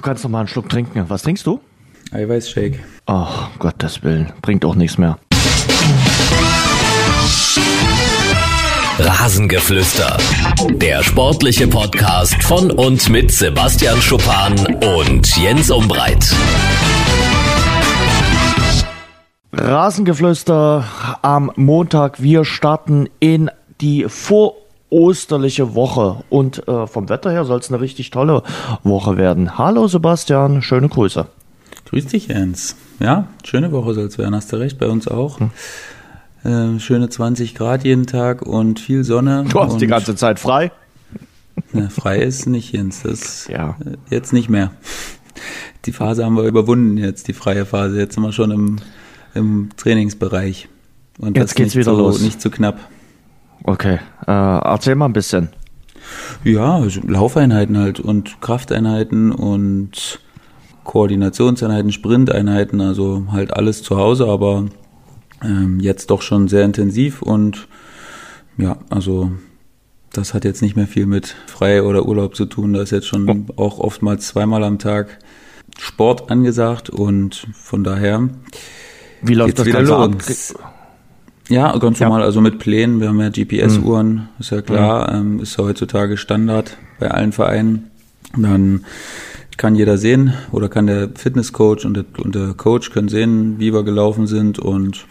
Du kannst noch mal einen Schluck trinken. Was trinkst du? Eiweißshake. Ach, Gottes Willen. Bringt auch nichts mehr. Rasengeflüster. Der sportliche Podcast von und mit Sebastian Schuppan und Jens Umbreit. Rasengeflüster am Montag. Wir starten in die vorosterliche Woche. Und äh, vom Wetter her soll es eine richtig tolle Woche werden. Hallo Sebastian, schöne Grüße. Grüß dich, Jens. Ja, schöne Woche soll es werden, hast du recht, bei uns auch. Hm. Äh, schöne 20 Grad jeden Tag und viel Sonne. Du hast die ganze Zeit frei. Na, frei ist nicht, Jens. Das ja. Äh, jetzt nicht mehr. Die Phase haben wir überwunden jetzt, die freie Phase. Jetzt sind wir schon im, im Trainingsbereich. Und jetzt geht's wieder so, los. Nicht zu knapp. Okay, äh, erzähl mal ein bisschen. Ja, also Laufeinheiten halt und Krafteinheiten und Koordinationseinheiten, Sprinteinheiten, also halt alles zu Hause, aber ähm, jetzt doch schon sehr intensiv und ja, also das hat jetzt nicht mehr viel mit Frei oder Urlaub zu tun. Da ist jetzt schon auch oftmals zweimal am Tag Sport angesagt und von daher. Wie läuft das wieder los? Ja, ganz ja. normal, also mit Plänen. Wir haben ja GPS-Uhren, mhm. ist ja klar, mhm. ähm, ist ja heutzutage Standard bei allen Vereinen. Dann kann jeder sehen oder kann der Fitnesscoach und der, und der Coach können sehen, wie wir gelaufen sind und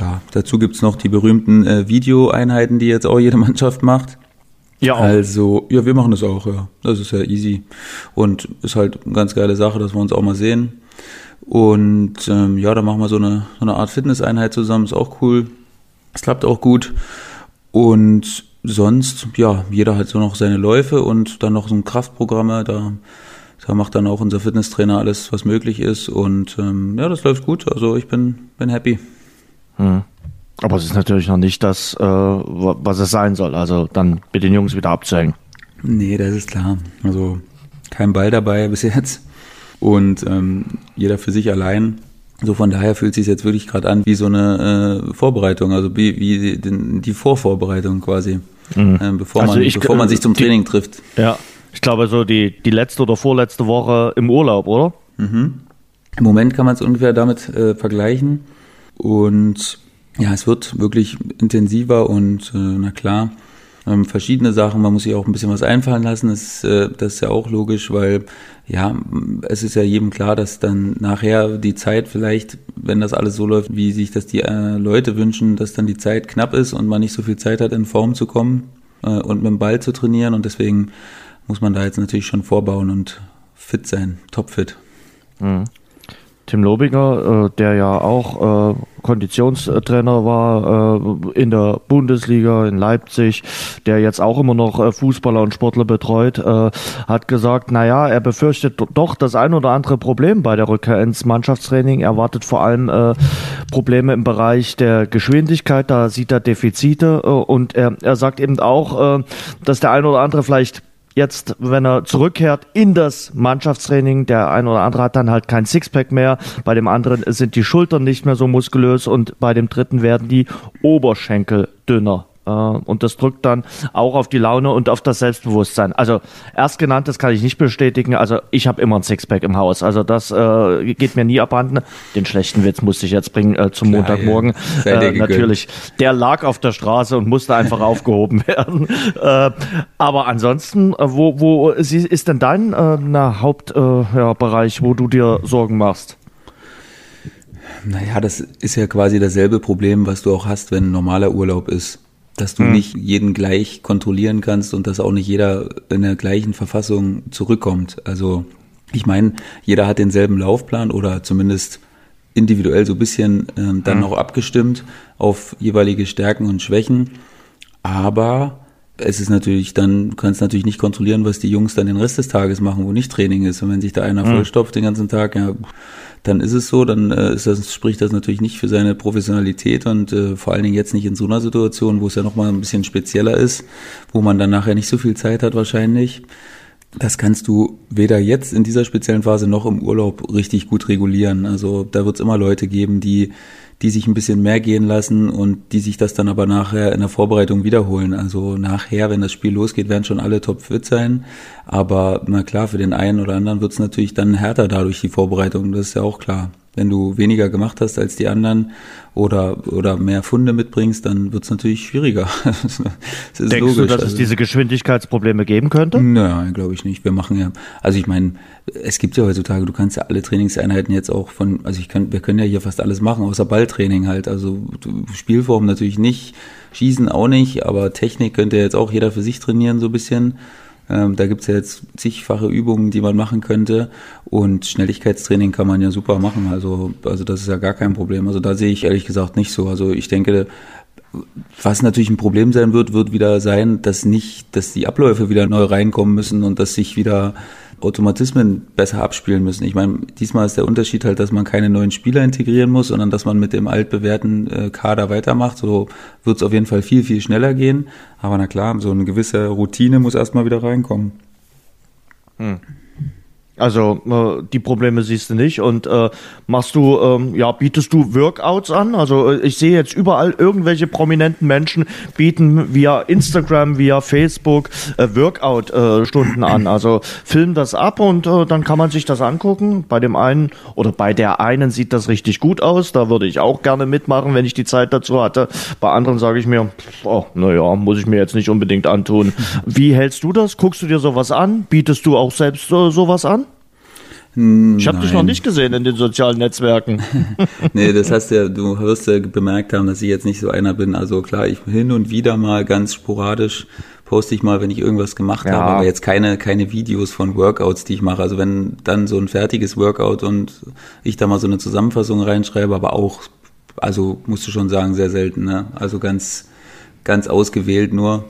ja, dazu gibt's noch die berühmten äh, Videoeinheiten, die jetzt auch jede Mannschaft macht. Ja. Auch. Also, ja, wir machen das auch, ja. Das ist ja easy. Und ist halt eine ganz geile Sache, dass wir uns auch mal sehen. Und ähm, ja, dann machen wir so eine, so eine Art Fitnesseinheit zusammen, ist auch cool. Es klappt auch gut. Und sonst, ja, jeder hat so noch seine Läufe und dann noch so ein Kraftprogramme, da da macht dann auch unser Fitnesstrainer alles, was möglich ist. Und ähm, ja, das läuft gut. Also ich bin, bin happy. Hm. Aber es ist natürlich noch nicht das, äh, was es sein soll. Also dann mit den Jungs wieder abzuhängen. Nee, das ist klar. Also kein Ball dabei bis jetzt. Und ähm, jeder für sich allein. So von daher fühlt es sich jetzt wirklich gerade an wie so eine äh, Vorbereitung, also wie, wie die, die Vorvorbereitung quasi, mhm. äh, bevor, also man, ich, bevor man sich zum Training trifft. Ja, ich glaube, so die, die letzte oder vorletzte Woche im Urlaub, oder? Mhm. Im Moment kann man es ungefähr damit äh, vergleichen. Und ja, es wird wirklich intensiver und äh, na klar, ähm, verschiedene Sachen. Man muss sich auch ein bisschen was einfallen lassen. Das, äh, das ist ja auch logisch, weil ja, es ist ja jedem klar, dass dann nachher die Zeit vielleicht, wenn das alles so läuft, wie sich das die äh, Leute wünschen, dass dann die Zeit knapp ist und man nicht so viel Zeit hat, in Form zu kommen äh, und mit dem Ball zu trainieren. Und deswegen muss man da jetzt natürlich schon vorbauen und fit sein, topfit. Mhm. Tim Lobinger, äh, der ja auch äh, Konditionstrainer war äh, in der Bundesliga in Leipzig, der jetzt auch immer noch Fußballer und Sportler betreut, hat gesagt, naja, er befürchtet doch das ein oder andere Problem bei der Rückkehr ins Mannschaftstraining. Er wartet vor allem Probleme im Bereich der Geschwindigkeit, da sieht er Defizite und er, er sagt eben auch, dass der ein oder andere vielleicht jetzt, wenn er zurückkehrt in das Mannschaftstraining, der ein oder andere hat dann halt kein Sixpack mehr, bei dem anderen sind die Schultern nicht mehr so muskulös und bei dem dritten werden die Oberschenkel dünner. Äh, und das drückt dann auch auf die Laune und auf das Selbstbewusstsein. Also erstgenanntes kann ich nicht bestätigen. Also ich habe immer ein Sixpack im Haus. Also das äh, geht mir nie abhanden. Den schlechten Witz musste ich jetzt bringen äh, zum Klar, Montagmorgen. Ja. Äh, natürlich. Der lag auf der Straße und musste einfach aufgehoben werden. Äh, aber ansonsten, äh, wo, wo ist denn dein äh, Hauptbereich, äh, ja, wo du dir Sorgen machst? Naja, das ist ja quasi dasselbe Problem, was du auch hast, wenn ein normaler Urlaub ist dass du hm. nicht jeden gleich kontrollieren kannst und dass auch nicht jeder in der gleichen Verfassung zurückkommt. Also ich meine, jeder hat denselben Laufplan oder zumindest individuell so ein bisschen ähm, dann hm. auch abgestimmt auf jeweilige Stärken und Schwächen. Aber es ist natürlich dann, du kannst natürlich nicht kontrollieren, was die Jungs dann den Rest des Tages machen, wo nicht Training ist. Und wenn sich da einer hm. vollstopft den ganzen Tag, ja, dann ist es so, dann äh, ist das, spricht das natürlich nicht für seine Professionalität und äh, vor allen Dingen jetzt nicht in so einer Situation, wo es ja nochmal ein bisschen spezieller ist, wo man dann nachher nicht so viel Zeit hat wahrscheinlich. Das kannst du weder jetzt in dieser speziellen Phase noch im Urlaub richtig gut regulieren. Also da wird es immer Leute geben, die die sich ein bisschen mehr gehen lassen und die sich das dann aber nachher in der Vorbereitung wiederholen. Also nachher, wenn das Spiel losgeht, werden schon alle topfit sein. Aber na klar, für den einen oder anderen wird es natürlich dann härter dadurch die Vorbereitung, das ist ja auch klar. Wenn du weniger gemacht hast als die anderen oder, oder mehr Funde mitbringst, dann wird es natürlich schwieriger. Denkst logisch. du, dass also, es diese Geschwindigkeitsprobleme geben könnte? Nein, glaube ich nicht. Wir machen ja, also ich meine, es gibt ja heutzutage, du kannst ja alle Trainingseinheiten jetzt auch von, also ich kann, wir können ja hier fast alles machen, außer Balltraining halt. Also Spielform natürlich nicht, Schießen auch nicht, aber Technik könnte jetzt auch jeder für sich trainieren, so ein bisschen. Ähm, da gibt's ja jetzt zigfache Übungen, die man machen könnte. Und Schnelligkeitstraining kann man ja super machen. Also, also das ist ja gar kein Problem. Also da sehe ich ehrlich gesagt nicht so. Also ich denke, was natürlich ein Problem sein wird, wird wieder sein, dass nicht, dass die Abläufe wieder neu reinkommen müssen und dass sich wieder Automatismen besser abspielen müssen. Ich meine, diesmal ist der Unterschied halt, dass man keine neuen Spieler integrieren muss, sondern dass man mit dem altbewährten äh, Kader weitermacht. So wird es auf jeden Fall viel, viel schneller gehen. Aber na klar, so eine gewisse Routine muss erstmal wieder reinkommen. Hm. Also äh, die Probleme siehst du nicht und äh, machst du, ähm, ja, bietest du Workouts an? Also äh, ich sehe jetzt überall irgendwelche prominenten Menschen bieten via Instagram, via Facebook äh, Workout-Stunden an. Also film das ab und äh, dann kann man sich das angucken. Bei dem einen oder bei der einen sieht das richtig gut aus. Da würde ich auch gerne mitmachen, wenn ich die Zeit dazu hatte. Bei anderen sage ich mir, oh, naja, muss ich mir jetzt nicht unbedingt antun. Wie hältst du das? Guckst du dir sowas an? Bietest du auch selbst äh, sowas an? Ich habe dich noch nicht gesehen in den sozialen Netzwerken. nee, das heißt ja, du wirst ja bemerkt haben, dass ich jetzt nicht so einer bin. Also klar, ich hin und wieder mal ganz sporadisch poste ich mal, wenn ich irgendwas gemacht ja. habe, aber jetzt keine, keine Videos von Workouts, die ich mache. Also wenn dann so ein fertiges Workout und ich da mal so eine Zusammenfassung reinschreibe, aber auch, also musst du schon sagen, sehr selten, ne? Also ganz, ganz ausgewählt nur.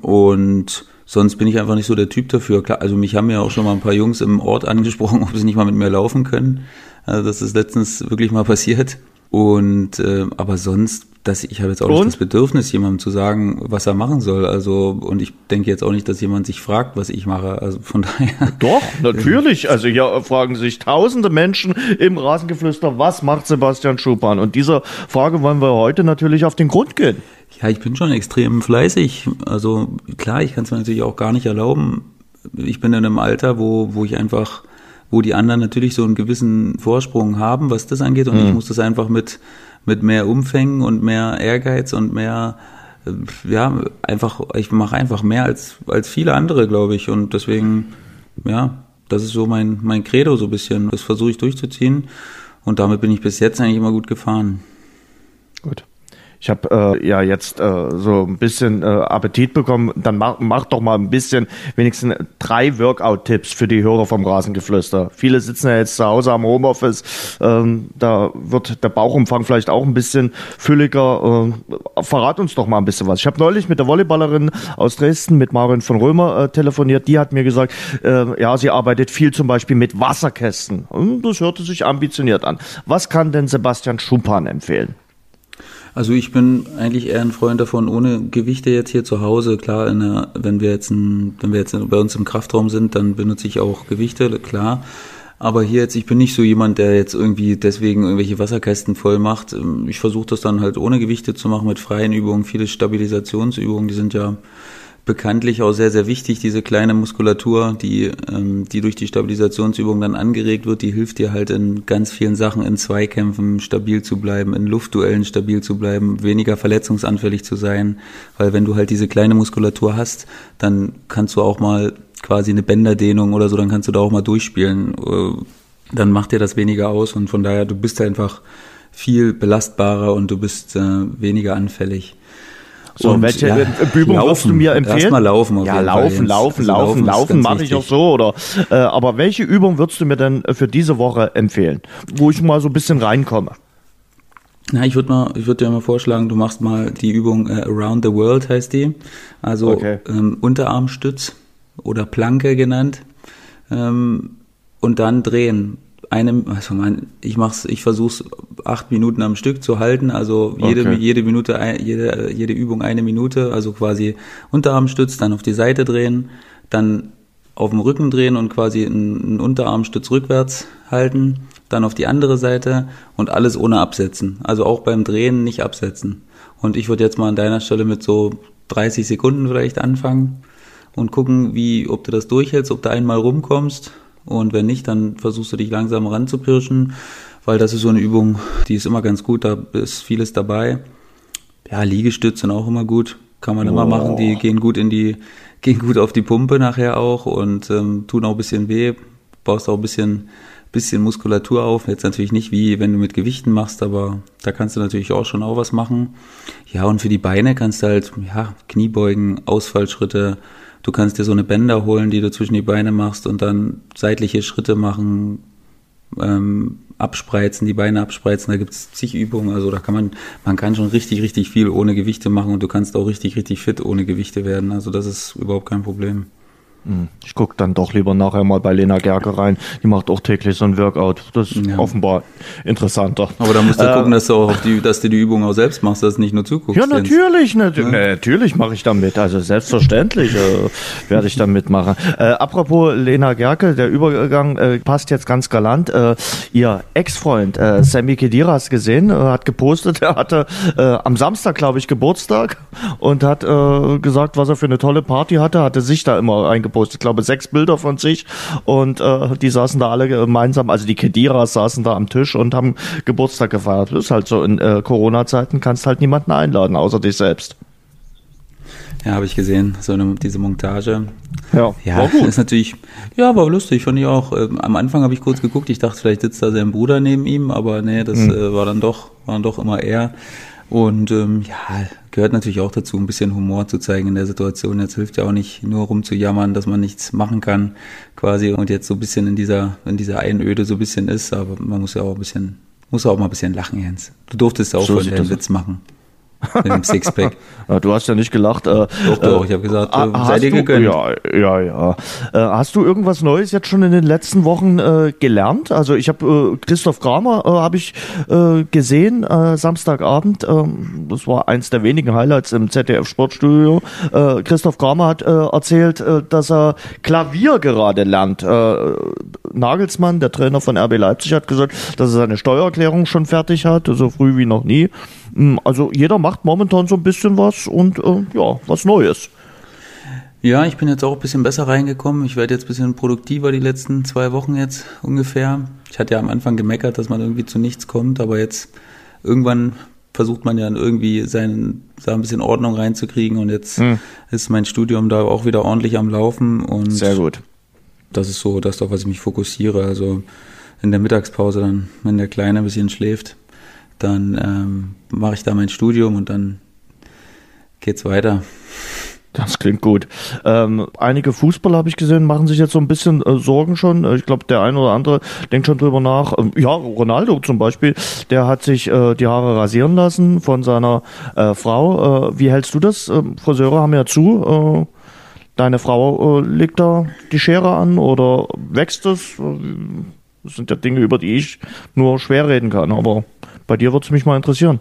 Und Sonst bin ich einfach nicht so der Typ dafür. Klar, also mich haben ja auch schon mal ein paar Jungs im Ort angesprochen, ob sie nicht mal mit mir laufen können. Also das ist letztens wirklich mal passiert. Und äh, aber sonst, dass ich habe jetzt auch und? nicht das Bedürfnis, jemandem zu sagen, was er machen soll. Also und ich denke jetzt auch nicht, dass jemand sich fragt, was ich mache. Also von daher. Doch, natürlich. Also hier fragen sich tausende Menschen im Rasengeflüster, was macht Sebastian Schupan? Und dieser Frage wollen wir heute natürlich auf den Grund gehen. Ja, ich bin schon extrem fleißig. Also klar, ich kann es mir natürlich auch gar nicht erlauben. Ich bin in einem Alter, wo, wo ich einfach, wo die anderen natürlich so einen gewissen Vorsprung haben, was das angeht. Und mhm. ich muss das einfach mit, mit mehr Umfängen und mehr Ehrgeiz und mehr, äh, ja, einfach, ich mache einfach mehr als, als viele andere, glaube ich. Und deswegen, ja, das ist so mein, mein Credo so ein bisschen. Das versuche ich durchzuziehen. Und damit bin ich bis jetzt eigentlich immer gut gefahren. Gut. Ich habe äh, ja jetzt äh, so ein bisschen äh, Appetit bekommen. Dann mach, mach doch mal ein bisschen, wenigstens drei Workout-Tipps für die Hörer vom Rasengeflüster. Viele sitzen ja jetzt zu Hause am Homeoffice. Ähm, da wird der Bauchumfang vielleicht auch ein bisschen fülliger. Äh, verrat uns doch mal ein bisschen was. Ich habe neulich mit der Volleyballerin aus Dresden, mit Marin von Römer, äh, telefoniert. Die hat mir gesagt, äh, ja, sie arbeitet viel zum Beispiel mit Wasserkästen. Und das hörte sich ambitioniert an. Was kann denn Sebastian Schumpan empfehlen? Also ich bin eigentlich eher ein Freund davon, ohne Gewichte jetzt hier zu Hause. Klar, der, wenn wir jetzt, ein, wenn wir jetzt bei uns im Kraftraum sind, dann benutze ich auch Gewichte, klar. Aber hier jetzt, ich bin nicht so jemand, der jetzt irgendwie deswegen irgendwelche Wasserkästen voll macht. Ich versuche das dann halt ohne Gewichte zu machen mit freien Übungen, viele Stabilisationsübungen, die sind ja bekanntlich auch sehr, sehr wichtig, diese kleine Muskulatur, die, ähm, die durch die Stabilisationsübung dann angeregt wird, die hilft dir halt in ganz vielen Sachen, in Zweikämpfen stabil zu bleiben, in Luftduellen stabil zu bleiben, weniger verletzungsanfällig zu sein, weil wenn du halt diese kleine Muskulatur hast, dann kannst du auch mal quasi eine Bänderdehnung oder so, dann kannst du da auch mal durchspielen, äh, dann macht dir das weniger aus und von daher, du bist einfach viel belastbarer und du bist äh, weniger anfällig. So, und welche ja, Übung würdest du mir empfehlen? Erstmal laufen. ja, laufen, laufen, also laufen, laufen, laufen mache ich auch so. Oder, äh, aber welche Übung würdest du mir denn für diese Woche empfehlen, wo ich mal so ein bisschen reinkomme? Na, ich würde mal, ich würde dir mal vorschlagen, du machst mal die Übung äh, Around the World heißt die, also okay. ähm, Unterarmstütz oder Planke genannt ähm, und dann drehen eine, also mein, ich mach's, ich versuch's acht Minuten am Stück zu halten, also jede, okay. jede Minute, jede, jede Übung eine Minute, also quasi Unterarmstütz, dann auf die Seite drehen, dann auf dem Rücken drehen und quasi einen, einen Unterarmstütz rückwärts halten, dann auf die andere Seite und alles ohne absetzen. Also auch beim Drehen nicht absetzen. Und ich würde jetzt mal an deiner Stelle mit so 30 Sekunden vielleicht anfangen und gucken, wie, ob du das durchhältst, ob du einmal rumkommst. Und wenn nicht, dann versuchst du dich langsam ranzupirschen, weil das ist so eine Übung, die ist immer ganz gut, da ist vieles dabei. Ja, Liegestütze sind auch immer gut, kann man oh. immer machen, die gehen gut in die, gehen gut auf die Pumpe nachher auch und ähm, tun auch ein bisschen weh, baust auch ein bisschen bisschen Muskulatur auf. Jetzt natürlich nicht wie wenn du mit Gewichten machst, aber da kannst du natürlich auch schon auch was machen. Ja, und für die Beine kannst du halt, ja, Kniebeugen, Ausfallschritte. Du kannst dir so eine Bänder holen, die du zwischen die Beine machst und dann seitliche Schritte machen, ähm, abspreizen, die Beine abspreizen. Da gibt es zig Übungen. Also da kann man, man kann schon richtig, richtig viel ohne Gewichte machen und du kannst auch richtig, richtig fit ohne Gewichte werden. Also das ist überhaupt kein Problem. Hm. Ich gucke dann doch lieber nachher mal bei Lena Gerke rein. Die macht auch täglich so ein Workout. Das ist ja. offenbar interessanter. Aber da musst du äh, gucken, dass du auch die, dass du die Übung auch selbst machst, dass du nicht nur zuguckst. Ja, natürlich. Nat ja. Natürlich mache ich damit. Also selbstverständlich äh, werde ich da mitmachen. Äh, apropos Lena Gerke, der Übergang äh, passt jetzt ganz galant. Äh, ihr Ex-Freund äh, Sammy Kediras gesehen, äh, hat gepostet, er hatte äh, am Samstag, glaube ich, Geburtstag und hat äh, gesagt, was er für eine tolle Party hatte, hatte sich da immer eingebaut gepostet, ich glaube sechs Bilder von sich und äh, die saßen da alle gemeinsam, also die Kediras saßen da am Tisch und haben Geburtstag gefeiert. Das ist halt so, in äh, Corona-Zeiten kannst halt niemanden einladen, außer dich selbst. Ja, habe ich gesehen, so eine, diese Montage. Ja, ja war gut. ist natürlich, ja, war lustig, fand ich auch. Ähm, am Anfang habe ich kurz geguckt, ich dachte, vielleicht sitzt da sein Bruder neben ihm, aber nee, das mhm. äh, war dann doch, war dann doch immer er. Und ähm, ja, gehört natürlich auch dazu, ein bisschen Humor zu zeigen in der Situation. Jetzt hilft ja auch nicht nur rumzujammern, dass man nichts machen kann, quasi, und jetzt so ein bisschen in dieser, in dieser Einöde so ein bisschen ist, aber man muss ja auch ein bisschen, muss auch mal ein bisschen lachen, Jens. Du durftest auch so den Witz machen. Mit dem Sixpack. du hast ja nicht gelacht. Äh, doch, doch, ich habe gesagt, äh, seid ihr gegönnt. Ja, ja, ja. Äh, hast du irgendwas Neues jetzt schon in den letzten Wochen äh, gelernt? Also ich habe äh, Christoph Kramer äh, habe ich äh, gesehen äh, Samstagabend. Äh, das war eins der wenigen Highlights im ZDF Sportstudio. Äh, Christoph Kramer hat äh, erzählt, äh, dass er Klavier gerade lernt. Äh, Nagelsmann, der Trainer von RB Leipzig, hat gesagt, dass er seine Steuererklärung schon fertig hat, so früh wie noch nie. Hm, also jeder macht momentan so ein bisschen was und äh, ja, was Neues. Ja, ich bin jetzt auch ein bisschen besser reingekommen. Ich werde jetzt ein bisschen produktiver die letzten zwei Wochen jetzt ungefähr. Ich hatte ja am Anfang gemeckert, dass man irgendwie zu nichts kommt, aber jetzt irgendwann versucht man ja irgendwie seinen, da ein bisschen Ordnung reinzukriegen und jetzt hm. ist mein Studium da auch wieder ordentlich am Laufen und sehr gut. Das ist so das, auf was ich mich fokussiere. Also in der Mittagspause dann, wenn der Kleine ein bisschen schläft, dann ähm, mache ich da mein Studium und dann geht's weiter. Das klingt gut. Ähm, einige Fußballer habe ich gesehen, machen sich jetzt so ein bisschen äh, Sorgen schon. Äh, ich glaube, der eine oder andere denkt schon drüber nach. Ähm, ja, Ronaldo zum Beispiel, der hat sich äh, die Haare rasieren lassen von seiner äh, Frau. Äh, wie hältst du das? Ähm, Friseure haben ja zu. Äh, deine Frau legt da die Schere an oder wächst es? Das sind ja Dinge, über die ich nur schwer reden kann, aber bei dir würde es mich mal interessieren.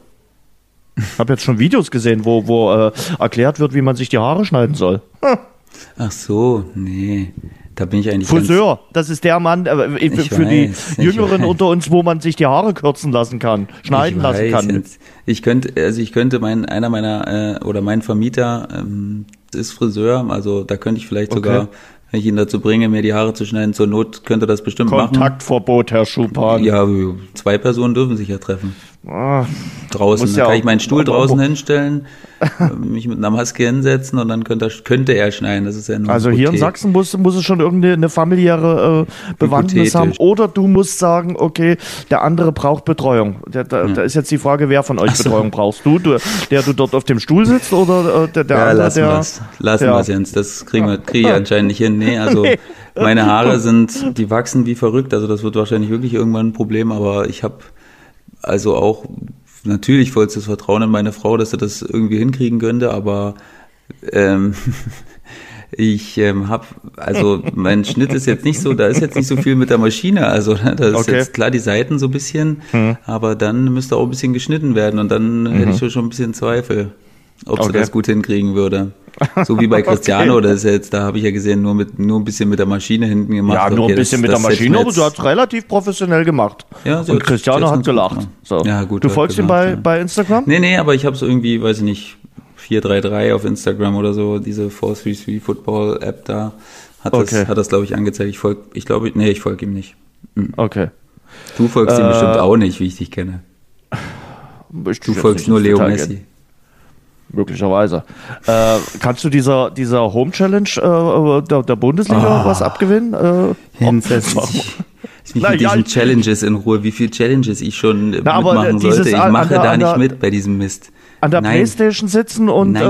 Ich habe jetzt schon Videos gesehen, wo, wo äh, erklärt wird, wie man sich die Haare schneiden soll. Hm. Ach so, nee. Da bin ich eigentlich. Friseur, das ist der Mann äh, für weiß, die Jüngeren unter uns, wo man sich die Haare kürzen lassen kann, schneiden lassen kann. Ich könnte, also ich könnte mein, einer meiner äh, oder mein Vermieter ähm, ist Friseur, also da könnte ich vielleicht okay. sogar wenn ich ihn dazu bringe, mir die Haare zu schneiden, zur Not könnte das bestimmt Kontaktverbot, machen. Kontaktverbot, Herr Schupan. Ja, zwei Personen dürfen sich ja treffen. Ah, draußen. Dann ja kann ich meinen Stuhl draußen hinstellen, mich mit einer Maske hinsetzen und dann könnte, könnte er schneiden. Das ist ja nur Also hier in Sachsen muss, muss es schon irgendeine familiäre äh, Bewandtnis haben. Oder du musst sagen, okay, der andere braucht Betreuung. Da, da, ja. da ist jetzt die Frage, wer von euch so. Betreuung brauchst du? du? Der du dort auf dem Stuhl sitzt oder äh, der, der ja, andere, lassen der... Wir's. Lassen wir Jens. Das kriegen wir, kriege ich anscheinend nicht hin. Nee, also... nee. Meine Haare sind, die wachsen wie verrückt, also das wird wahrscheinlich wirklich irgendwann ein Problem, aber ich habe also auch natürlich vollstes Vertrauen in meine Frau, dass sie das irgendwie hinkriegen könnte, aber ähm, ich ähm, habe, also mein Schnitt ist jetzt nicht so, da ist jetzt nicht so viel mit der Maschine, also ne, da ist okay. jetzt klar die Seiten so ein bisschen, mhm. aber dann müsste auch ein bisschen geschnitten werden und dann mhm. hätte ich schon ein bisschen Zweifel, ob okay. sie das gut hinkriegen würde. So wie bei Cristiano, okay. das ist jetzt, da habe ich ja gesehen, nur mit nur ein bisschen mit der Maschine hinten gemacht. Ja, nur okay, ein bisschen das, mit der Maschine, aber du hast relativ professionell gemacht. Ja, so Und Cristiano hat gelacht. So. Ja, gut. Du folgst ihm bei, ja. bei Instagram? Nee, nee, aber ich habe so irgendwie, weiß ich nicht, 433 auf Instagram oder so, diese 433 Football App da, hat okay. das, hat das glaube ich angezeigt. Ich folge, ich glaube, nee, ich folge ihm nicht. Mhm. Okay. Du folgst äh, ihm bestimmt auch nicht, wie ich dich kenne. Ich du folgst nur Leo Messi. Möglicherweise. Äh, kannst du dieser, dieser Home Challenge äh, der, der, Bundesliga oh. was abgewinnen? Äh, Jens, jetzt mich Na, mit diesen ja, Challenges in Ruhe, wie viele Challenges ich schon na, mitmachen sollte. Ich mache der, da nicht mit bei diesem Mist. An der Nein. Playstation sitzen und äh,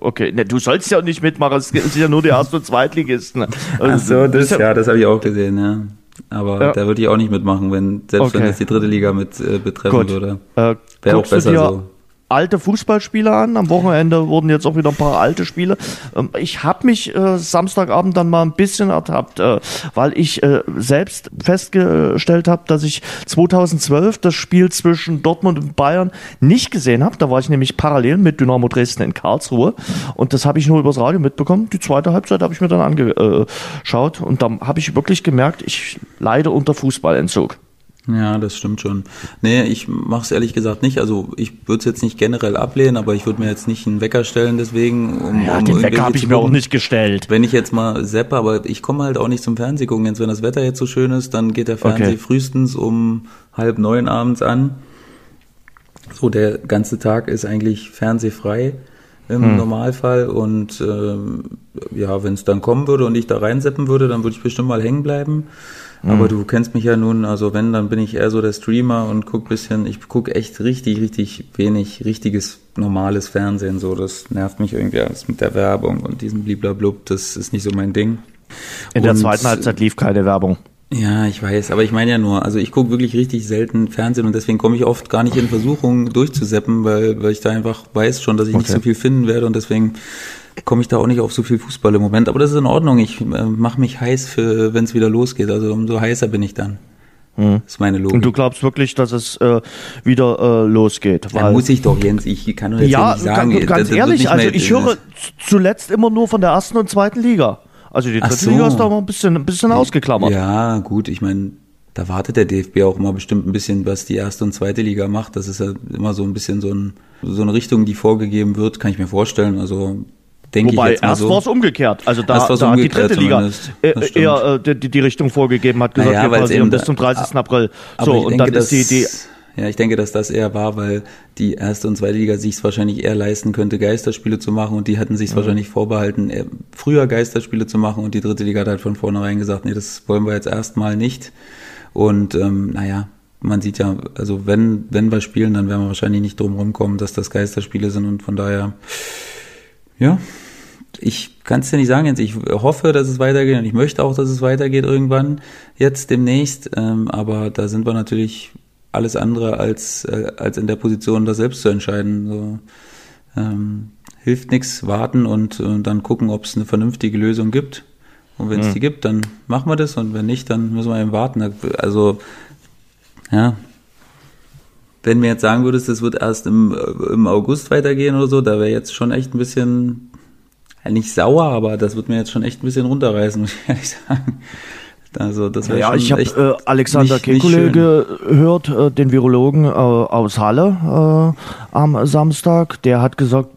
okay, ne, du sollst ja nicht mitmachen, es sind ja nur die Erst- und Zweitligisten. Ach so, das, ja, das habe ich auch gesehen, ja. Aber ja. da würde ich auch nicht mitmachen, wenn, selbst okay. wenn es die dritte Liga mit äh, betreffen Gut. würde. Äh, Wäre auch besser so alte Fußballspiele an. Am Wochenende wurden jetzt auch wieder ein paar alte Spiele. Ähm, ich habe mich äh, Samstagabend dann mal ein bisschen ertappt, äh, weil ich äh, selbst festgestellt habe, dass ich 2012 das Spiel zwischen Dortmund und Bayern nicht gesehen habe. Da war ich nämlich parallel mit Dynamo Dresden in Karlsruhe und das habe ich nur übers Radio mitbekommen. Die zweite Halbzeit habe ich mir dann angeschaut und dann habe ich wirklich gemerkt, ich leide unter Fußballentzug. Ja, das stimmt schon. Nee, ich mache es ehrlich gesagt nicht. Also ich würde es jetzt nicht generell ablehnen, aber ich würde mir jetzt nicht einen Wecker stellen deswegen. Um, ja, um den Wecker habe ich mir auch nicht gestellt. Wenn ich jetzt mal seppe, aber ich komme halt auch nicht zum Fernseh gucken. Jetzt, wenn das Wetter jetzt so schön ist, dann geht der Fernseher okay. frühestens um halb neun abends an. So, der ganze Tag ist eigentlich fernsehfrei im hm. Normalfall. Und äh, ja, wenn es dann kommen würde und ich da reinseppen würde, dann würde ich bestimmt mal hängen bleiben. Aber mhm. du kennst mich ja nun, also wenn, dann bin ich eher so der Streamer und guck bisschen, ich guck echt richtig, richtig wenig richtiges, normales Fernsehen, so, das nervt mich irgendwie alles mit der Werbung und diesem bliblablub, das ist nicht so mein Ding. In und, der zweiten Halbzeit lief keine Werbung. Ja, ich weiß, aber ich meine ja nur, also ich gucke wirklich richtig selten Fernsehen und deswegen komme ich oft gar nicht in Versuchung durchzuseppen, weil, weil ich da einfach weiß schon, dass ich okay. nicht so viel finden werde und deswegen komme ich da auch nicht auf so viel Fußball im Moment. Aber das ist in Ordnung. Ich äh, mache mich heiß für, wenn es wieder losgeht. Also umso heißer bin ich dann. Hm. Das ist meine Logik. Und du glaubst wirklich, dass es äh, wieder äh, losgeht? Weil, ja, muss ich doch, Jens. Ich kann doch jetzt ja, nicht sagen. Ganz, ganz ehrlich, also ich höre zuletzt immer nur von der ersten und zweiten Liga. Also die dritte so. Liga ist da mal ein bisschen, ein bisschen ausgeklammert. Ja, gut. Ich meine, da wartet der DFB auch immer bestimmt ein bisschen, was die erste und zweite Liga macht. Das ist ja immer so ein bisschen so, ein, so eine Richtung, die vorgegeben wird, kann ich mir vorstellen. Also denke Wobei, ich jetzt mal erst so. war es umgekehrt. Also da, da hat die dritte Liga äh, eher äh, die, die, Richtung vorgegeben, hat gesagt, naja, wir pausieren bis zum 30. April. So, und denke, dann ist die, die ja, ich denke, dass das eher war, weil die erste und zweite Liga sich es wahrscheinlich eher leisten könnte, Geisterspiele zu machen und die hatten sich mhm. wahrscheinlich vorbehalten, früher Geisterspiele zu machen und die dritte Liga hat halt von vornherein gesagt, nee, das wollen wir jetzt erstmal nicht. Und ähm, naja, man sieht ja, also wenn, wenn wir spielen, dann werden wir wahrscheinlich nicht drum rumkommen, dass das Geisterspiele sind und von daher, ja, ich kann es dir nicht sagen jetzt. Ich hoffe, dass es weitergeht und ich möchte auch, dass es weitergeht irgendwann jetzt demnächst. Ähm, aber da sind wir natürlich alles andere als äh, als in der Position, das selbst zu entscheiden. So, ähm, hilft nichts, warten und, und dann gucken, ob es eine vernünftige Lösung gibt. Und wenn es mhm. die gibt, dann machen wir das und wenn nicht, dann müssen wir eben warten. Also ja, wenn mir jetzt sagen würdest, es wird erst im, im August weitergehen oder so, da wäre jetzt schon echt ein bisschen nicht sauer, aber das wird mir jetzt schon echt ein bisschen runterreißen, muss ich ehrlich sagen. Also das ja, ich habe äh, Alexander Kekulé gehört, äh, den Virologen äh, aus Halle äh, am Samstag. Der hat gesagt,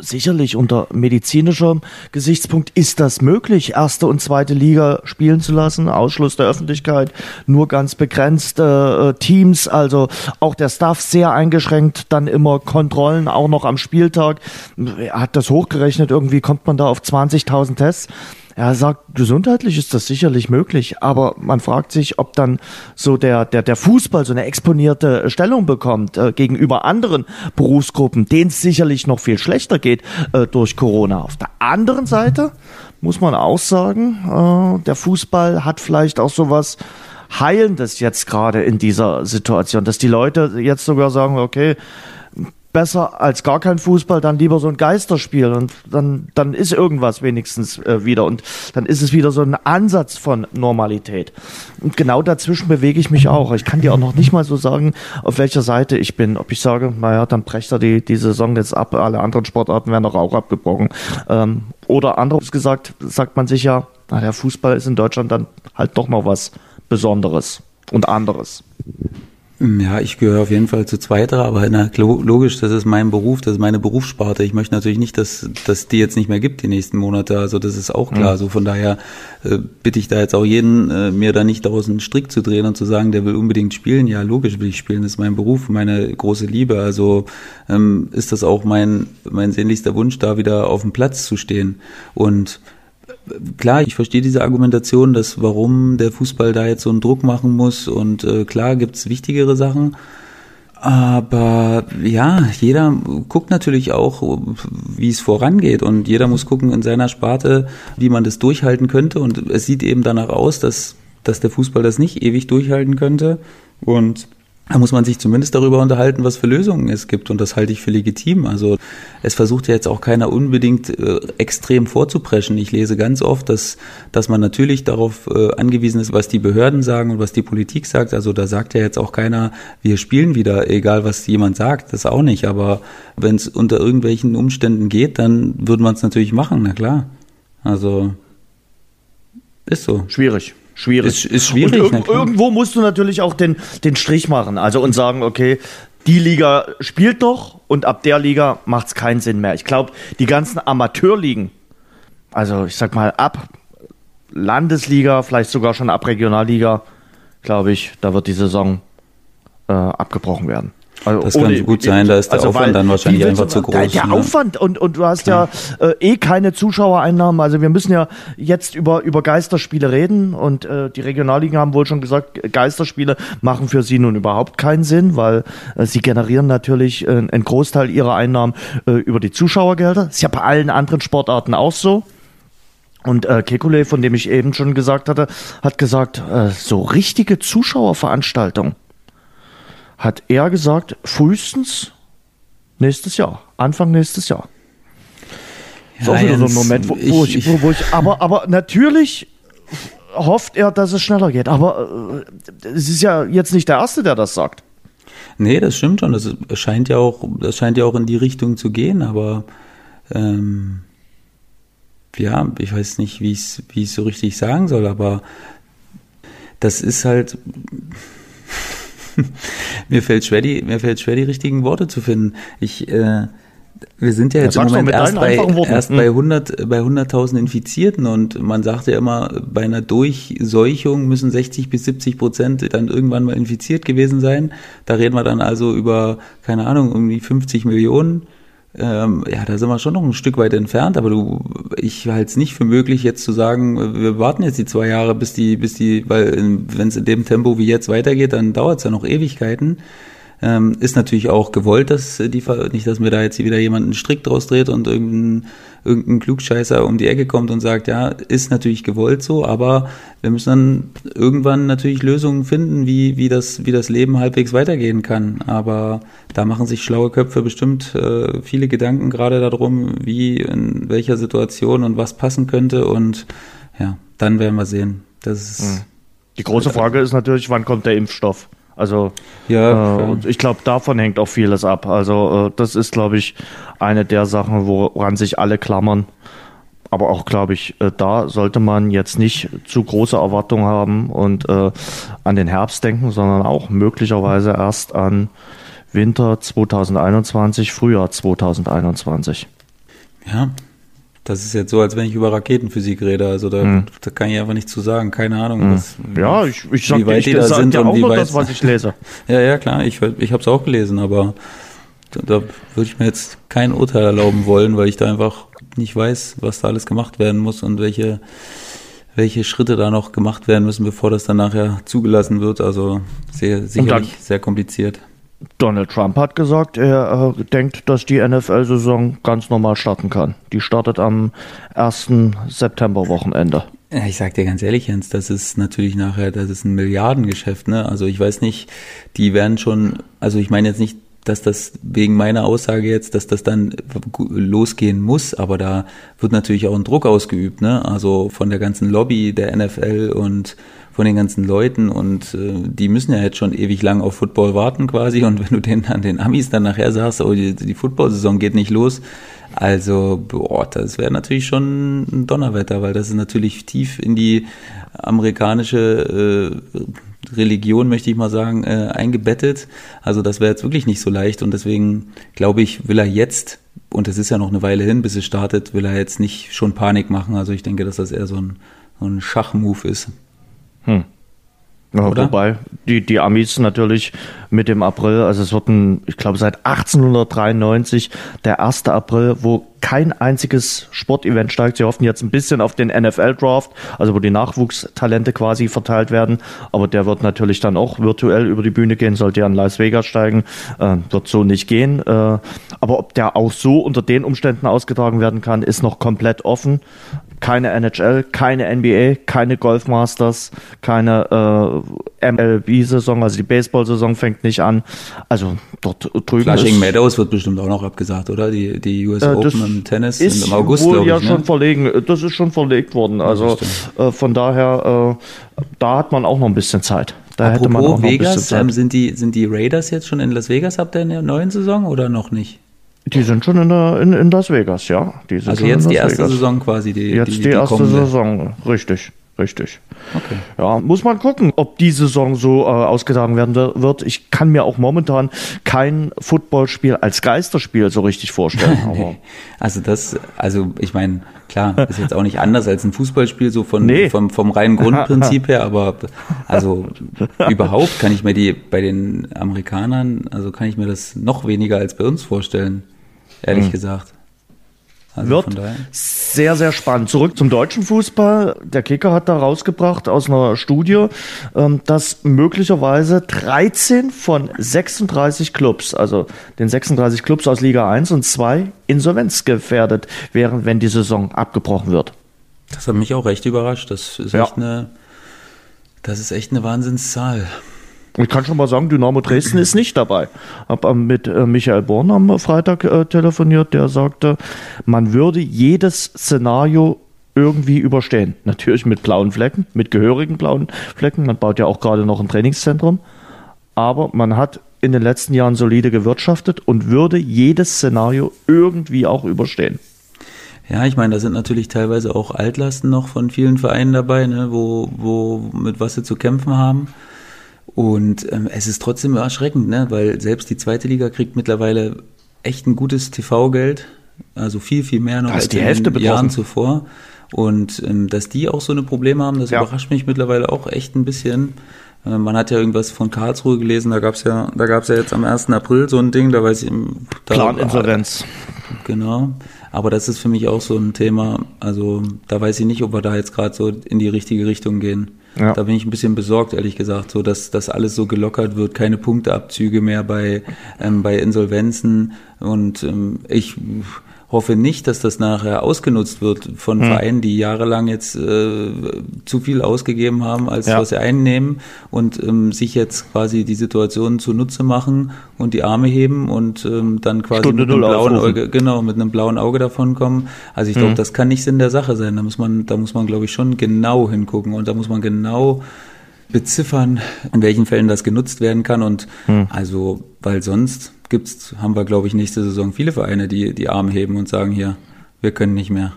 sicherlich unter medizinischem Gesichtspunkt ist das möglich, erste und zweite Liga spielen zu lassen, Ausschluss der Öffentlichkeit, nur ganz begrenzte äh, Teams, also auch der Staff sehr eingeschränkt, dann immer Kontrollen, auch noch am Spieltag. Er hat das hochgerechnet, irgendwie kommt man da auf 20.000 Tests. Er sagt, gesundheitlich ist das sicherlich möglich, aber man fragt sich, ob dann so der, der, der Fußball so eine exponierte Stellung bekommt äh, gegenüber anderen Berufsgruppen, denen es sicherlich noch viel schlechter geht äh, durch Corona. Auf der anderen Seite muss man auch sagen, äh, der Fußball hat vielleicht auch sowas Heilendes jetzt gerade in dieser Situation, dass die Leute jetzt sogar sagen, okay, besser als gar kein Fußball, dann lieber so ein Geisterspiel und dann, dann ist irgendwas wenigstens äh, wieder und dann ist es wieder so ein Ansatz von Normalität. Und genau dazwischen bewege ich mich auch. Ich kann dir auch noch nicht mal so sagen, auf welcher Seite ich bin. Ob ich sage, naja, dann brecht er die, die Saison jetzt ab, alle anderen Sportarten werden doch auch abgebrochen. Ähm, oder anderes gesagt, sagt man sich ja, na, der Fußball ist in Deutschland dann halt doch noch was Besonderes und anderes. Ja, ich gehöre auf jeden Fall zu zweiter, aber na, logisch, das ist mein Beruf, das ist meine Berufssparte. Ich möchte natürlich nicht, dass, dass die jetzt nicht mehr gibt die nächsten Monate. Also das ist auch klar. Mhm. So von daher äh, bitte ich da jetzt auch jeden, äh, mir da nicht daraus einen Strick zu drehen und zu sagen, der will unbedingt spielen. Ja, logisch will ich spielen. Das ist mein Beruf, meine große Liebe. Also ähm, ist das auch mein mein sehnlichster Wunsch, da wieder auf dem Platz zu stehen und klar, ich verstehe diese Argumentation, dass warum der Fußball da jetzt so einen Druck machen muss und äh, klar gibt's wichtigere Sachen. Aber ja, jeder guckt natürlich auch, wie es vorangeht und jeder muss gucken in seiner Sparte, wie man das durchhalten könnte und es sieht eben danach aus, dass, dass der Fußball das nicht ewig durchhalten könnte und da muss man sich zumindest darüber unterhalten, was für Lösungen es gibt. Und das halte ich für legitim. Also es versucht ja jetzt auch keiner unbedingt äh, extrem vorzupreschen. Ich lese ganz oft, dass, dass man natürlich darauf äh, angewiesen ist, was die Behörden sagen und was die Politik sagt. Also da sagt ja jetzt auch keiner, wir spielen wieder, egal was jemand sagt. Das auch nicht. Aber wenn es unter irgendwelchen Umständen geht, dann würde man es natürlich machen, na klar. Also ist so. Schwierig schwierig. Ist, ist schwierig. Und irg irgendwo musst du natürlich auch den, den Strich machen. Also und sagen, okay, die Liga spielt noch und ab der Liga macht es keinen Sinn mehr. Ich glaube, die ganzen Amateurligen, also ich sag mal ab Landesliga, vielleicht sogar schon ab Regionalliga, glaube ich, da wird die Saison äh, abgebrochen werden. Also das kann gut sein, da ist der also Aufwand dann wahrscheinlich einfach zu groß. Der, der ne? Aufwand und, und du hast Klar. ja äh, eh keine Zuschauereinnahmen. Also wir müssen ja jetzt über, über Geisterspiele reden und äh, die Regionalligen haben wohl schon gesagt, Geisterspiele machen für sie nun überhaupt keinen Sinn, weil äh, sie generieren natürlich äh, einen Großteil ihrer Einnahmen äh, über die Zuschauergelder. Ist ja bei allen anderen Sportarten auch so. Und äh, Kekulé, von dem ich eben schon gesagt hatte, hat gesagt, äh, so richtige Zuschauerveranstaltungen hat er gesagt, frühestens nächstes Jahr, Anfang nächstes Jahr. Ja, ist auch wieder so ein Moment, wo, wo ich, ich, wo, ich, aber, aber natürlich hofft er, dass es schneller geht. Aber äh, es ist ja jetzt nicht der Erste, der das sagt. Nee, das stimmt schon. Das scheint ja auch, das scheint ja auch in die Richtung zu gehen, aber ähm, ja, ich weiß nicht, wie ich es so richtig sagen soll, aber das ist halt mir fällt schwer, die, mir fällt schwer, die richtigen Worte zu finden. Ich, äh, wir sind ja jetzt im Moment erst bei, erst bei 100, hm. bei 100.000 Infizierten und man sagt ja immer, bei einer Durchseuchung müssen 60 bis 70 Prozent dann irgendwann mal infiziert gewesen sein. Da reden wir dann also über, keine Ahnung, um die 50 Millionen ähm, ja, da sind wir schon noch ein Stück weit entfernt, aber du, ich halte es nicht für möglich, jetzt zu sagen, wir warten jetzt die zwei Jahre, bis die, bis die, weil wenn es in dem Tempo wie jetzt weitergeht, dann dauert es ja noch Ewigkeiten. Ähm, ist natürlich auch gewollt, dass die, nicht, dass mir da jetzt wieder jemand einen Strick draus dreht und irgendein, irgendein Klugscheißer um die Ecke kommt und sagt, ja, ist natürlich gewollt so, aber wir müssen dann irgendwann natürlich Lösungen finden, wie, wie das, wie das Leben halbwegs weitergehen kann. Aber da machen sich schlaue Köpfe bestimmt äh, viele Gedanken gerade darum, wie, in welcher Situation und was passen könnte und ja, dann werden wir sehen. Das ist, hm. Die große Frage ist natürlich, wann kommt der Impfstoff? Also ja, äh, ich glaube, davon hängt auch vieles ab. Also äh, das ist, glaube ich, eine der Sachen, woran sich alle klammern. Aber auch, glaube ich, äh, da sollte man jetzt nicht zu große Erwartungen haben und äh, an den Herbst denken, sondern auch möglicherweise erst an Winter 2021, Frühjahr 2021. Ja, das ist jetzt so, als wenn ich über Raketenphysik rede. Also da, hm. da kann ich einfach nichts zu sagen. Keine Ahnung. Hm. Was, ja, ich, ich sag, wie weit ich, die da sind ja und wie weit das, was ich lese. ja, ja, klar. Ich, ich habe es auch gelesen, aber da, da würde ich mir jetzt kein Urteil erlauben wollen, weil ich da einfach nicht weiß, was da alles gemacht werden muss und welche welche Schritte da noch gemacht werden müssen, bevor das dann nachher zugelassen wird. Also sehr sicherlich sehr kompliziert. Donald Trump hat gesagt, er äh, denkt, dass die NFL-Saison ganz normal starten kann. Die startet am 1. September-Wochenende. Ich sag dir ganz ehrlich, Jens, das ist natürlich nachher, das ist ein Milliardengeschäft, ne? Also ich weiß nicht, die werden schon, also ich meine jetzt nicht dass das wegen meiner Aussage jetzt, dass das dann losgehen muss, aber da wird natürlich auch ein Druck ausgeübt, ne? Also von der ganzen Lobby der NFL und von den ganzen Leuten und äh, die müssen ja jetzt schon ewig lang auf Football warten quasi und wenn du den an den Amis dann nachher sagst, oh, die, die Football-Saison geht nicht los, also boah, das wäre natürlich schon ein Donnerwetter, weil das ist natürlich tief in die amerikanische äh, Religion, möchte ich mal sagen, äh, eingebettet. Also das wäre jetzt wirklich nicht so leicht und deswegen glaube ich, will er jetzt, und es ist ja noch eine Weile hin, bis es startet, will er jetzt nicht schon Panik machen. Also ich denke, dass das eher so ein, so ein Schachmove ist. Hm. Ja, wobei die, die Amis natürlich mit dem April, also es wird ein, ich glaube seit 1893 der 1. April, wo kein einziges Sportevent steigt. Sie hoffen jetzt ein bisschen auf den NFL-Draft, also wo die Nachwuchstalente quasi verteilt werden. Aber der wird natürlich dann auch virtuell über die Bühne gehen, sollte ja in Las Vegas steigen. Äh, wird so nicht gehen. Äh, aber ob der auch so unter den Umständen ausgetragen werden kann, ist noch komplett offen keine NHL, keine NBA, keine Golfmasters, keine äh, MLB-Saison, also die Baseball-Saison fängt nicht an. Also dort drüben Flushing ist, Meadows wird bestimmt auch noch abgesagt, oder? Die, die US äh, Open im Tennis ist im August, wohl ja ich, ne? schon verlegen. Das ist schon verlegt worden. Also äh, von daher, äh, da hat man auch noch ein bisschen Zeit. Da Apropos hätte man auch noch Vegas, ein bisschen Zeit. Ähm, sind, die, sind die Raiders jetzt schon in Las Vegas ab der neuen Saison oder noch nicht? Die sind schon in, der, in, in Las Vegas, ja. also jetzt die erste Vegas. Saison quasi. Die, jetzt die, die, die erste kommende. Saison, richtig. Richtig. Okay. Ja, muss man gucken, ob die Saison so äh, ausgetragen werden wird. Ich kann mir auch momentan kein Footballspiel als Geisterspiel so richtig vorstellen. also das, also ich meine, klar, ist jetzt auch nicht anders als ein Fußballspiel so von nee. vom, vom reinen Grundprinzip her, aber also überhaupt kann ich mir die bei den Amerikanern, also kann ich mir das noch weniger als bei uns vorstellen ehrlich mhm. gesagt. Also wird sehr, sehr spannend. Zurück zum deutschen Fußball. Der Kicker hat da rausgebracht aus einer Studie, ähm, dass möglicherweise 13 von 36 Clubs, also den 36 Clubs aus Liga 1 und 2, insolvenzgefährdet wären, wenn die Saison abgebrochen wird. Das hat mich auch recht überrascht. Das ist ja. echt eine, das ist echt eine Wahnsinnszahl. Ich kann schon mal sagen, Dynamo Dresden ist nicht dabei. Habe mit äh, Michael Born am Freitag äh, telefoniert, der sagte, man würde jedes Szenario irgendwie überstehen. Natürlich mit blauen Flecken, mit gehörigen blauen Flecken. Man baut ja auch gerade noch ein Trainingszentrum. Aber man hat in den letzten Jahren solide gewirtschaftet und würde jedes Szenario irgendwie auch überstehen. Ja, ich meine, da sind natürlich teilweise auch Altlasten noch von vielen Vereinen dabei, ne, wo, wo mit was sie zu kämpfen haben. Und ähm, es ist trotzdem erschreckend, ne? weil selbst die zweite Liga kriegt mittlerweile echt ein gutes TV-Geld, also viel, viel mehr noch als die Hälfte in den Jahren zuvor. Und ähm, dass die auch so eine Probleme haben, das ja. überrascht mich mittlerweile auch echt ein bisschen. Äh, man hat ja irgendwas von Karlsruhe gelesen, da gab's ja, da gab's ja jetzt am 1. April so ein Ding, da weiß ich. Da, Planinsolvenz. Genau. Aber das ist für mich auch so ein Thema. Also da weiß ich nicht, ob wir da jetzt gerade so in die richtige Richtung gehen. Ja. Da bin ich ein bisschen besorgt, ehrlich gesagt, so dass das alles so gelockert wird, keine Punkteabzüge mehr bei, ähm, bei Insolvenzen. Und ähm, ich hoffe nicht, dass das nachher ausgenutzt wird von mhm. Vereinen, die jahrelang jetzt äh, zu viel ausgegeben haben, als ja. was sie einnehmen und ähm, sich jetzt quasi die Situation zunutze machen und die Arme heben und ähm, dann quasi Stunde mit einem blauen Auge, genau, mit einem blauen Auge davon kommen. Also ich mhm. glaube, das kann nicht Sinn der Sache sein. Da muss man, da muss man, glaube ich, schon genau hingucken und da muss man genau beziffern, in welchen Fällen das genutzt werden kann und mhm. also, weil sonst gibt's, haben wir, glaube ich, nächste Saison viele Vereine, die die Arme heben und sagen, hier, wir können nicht mehr.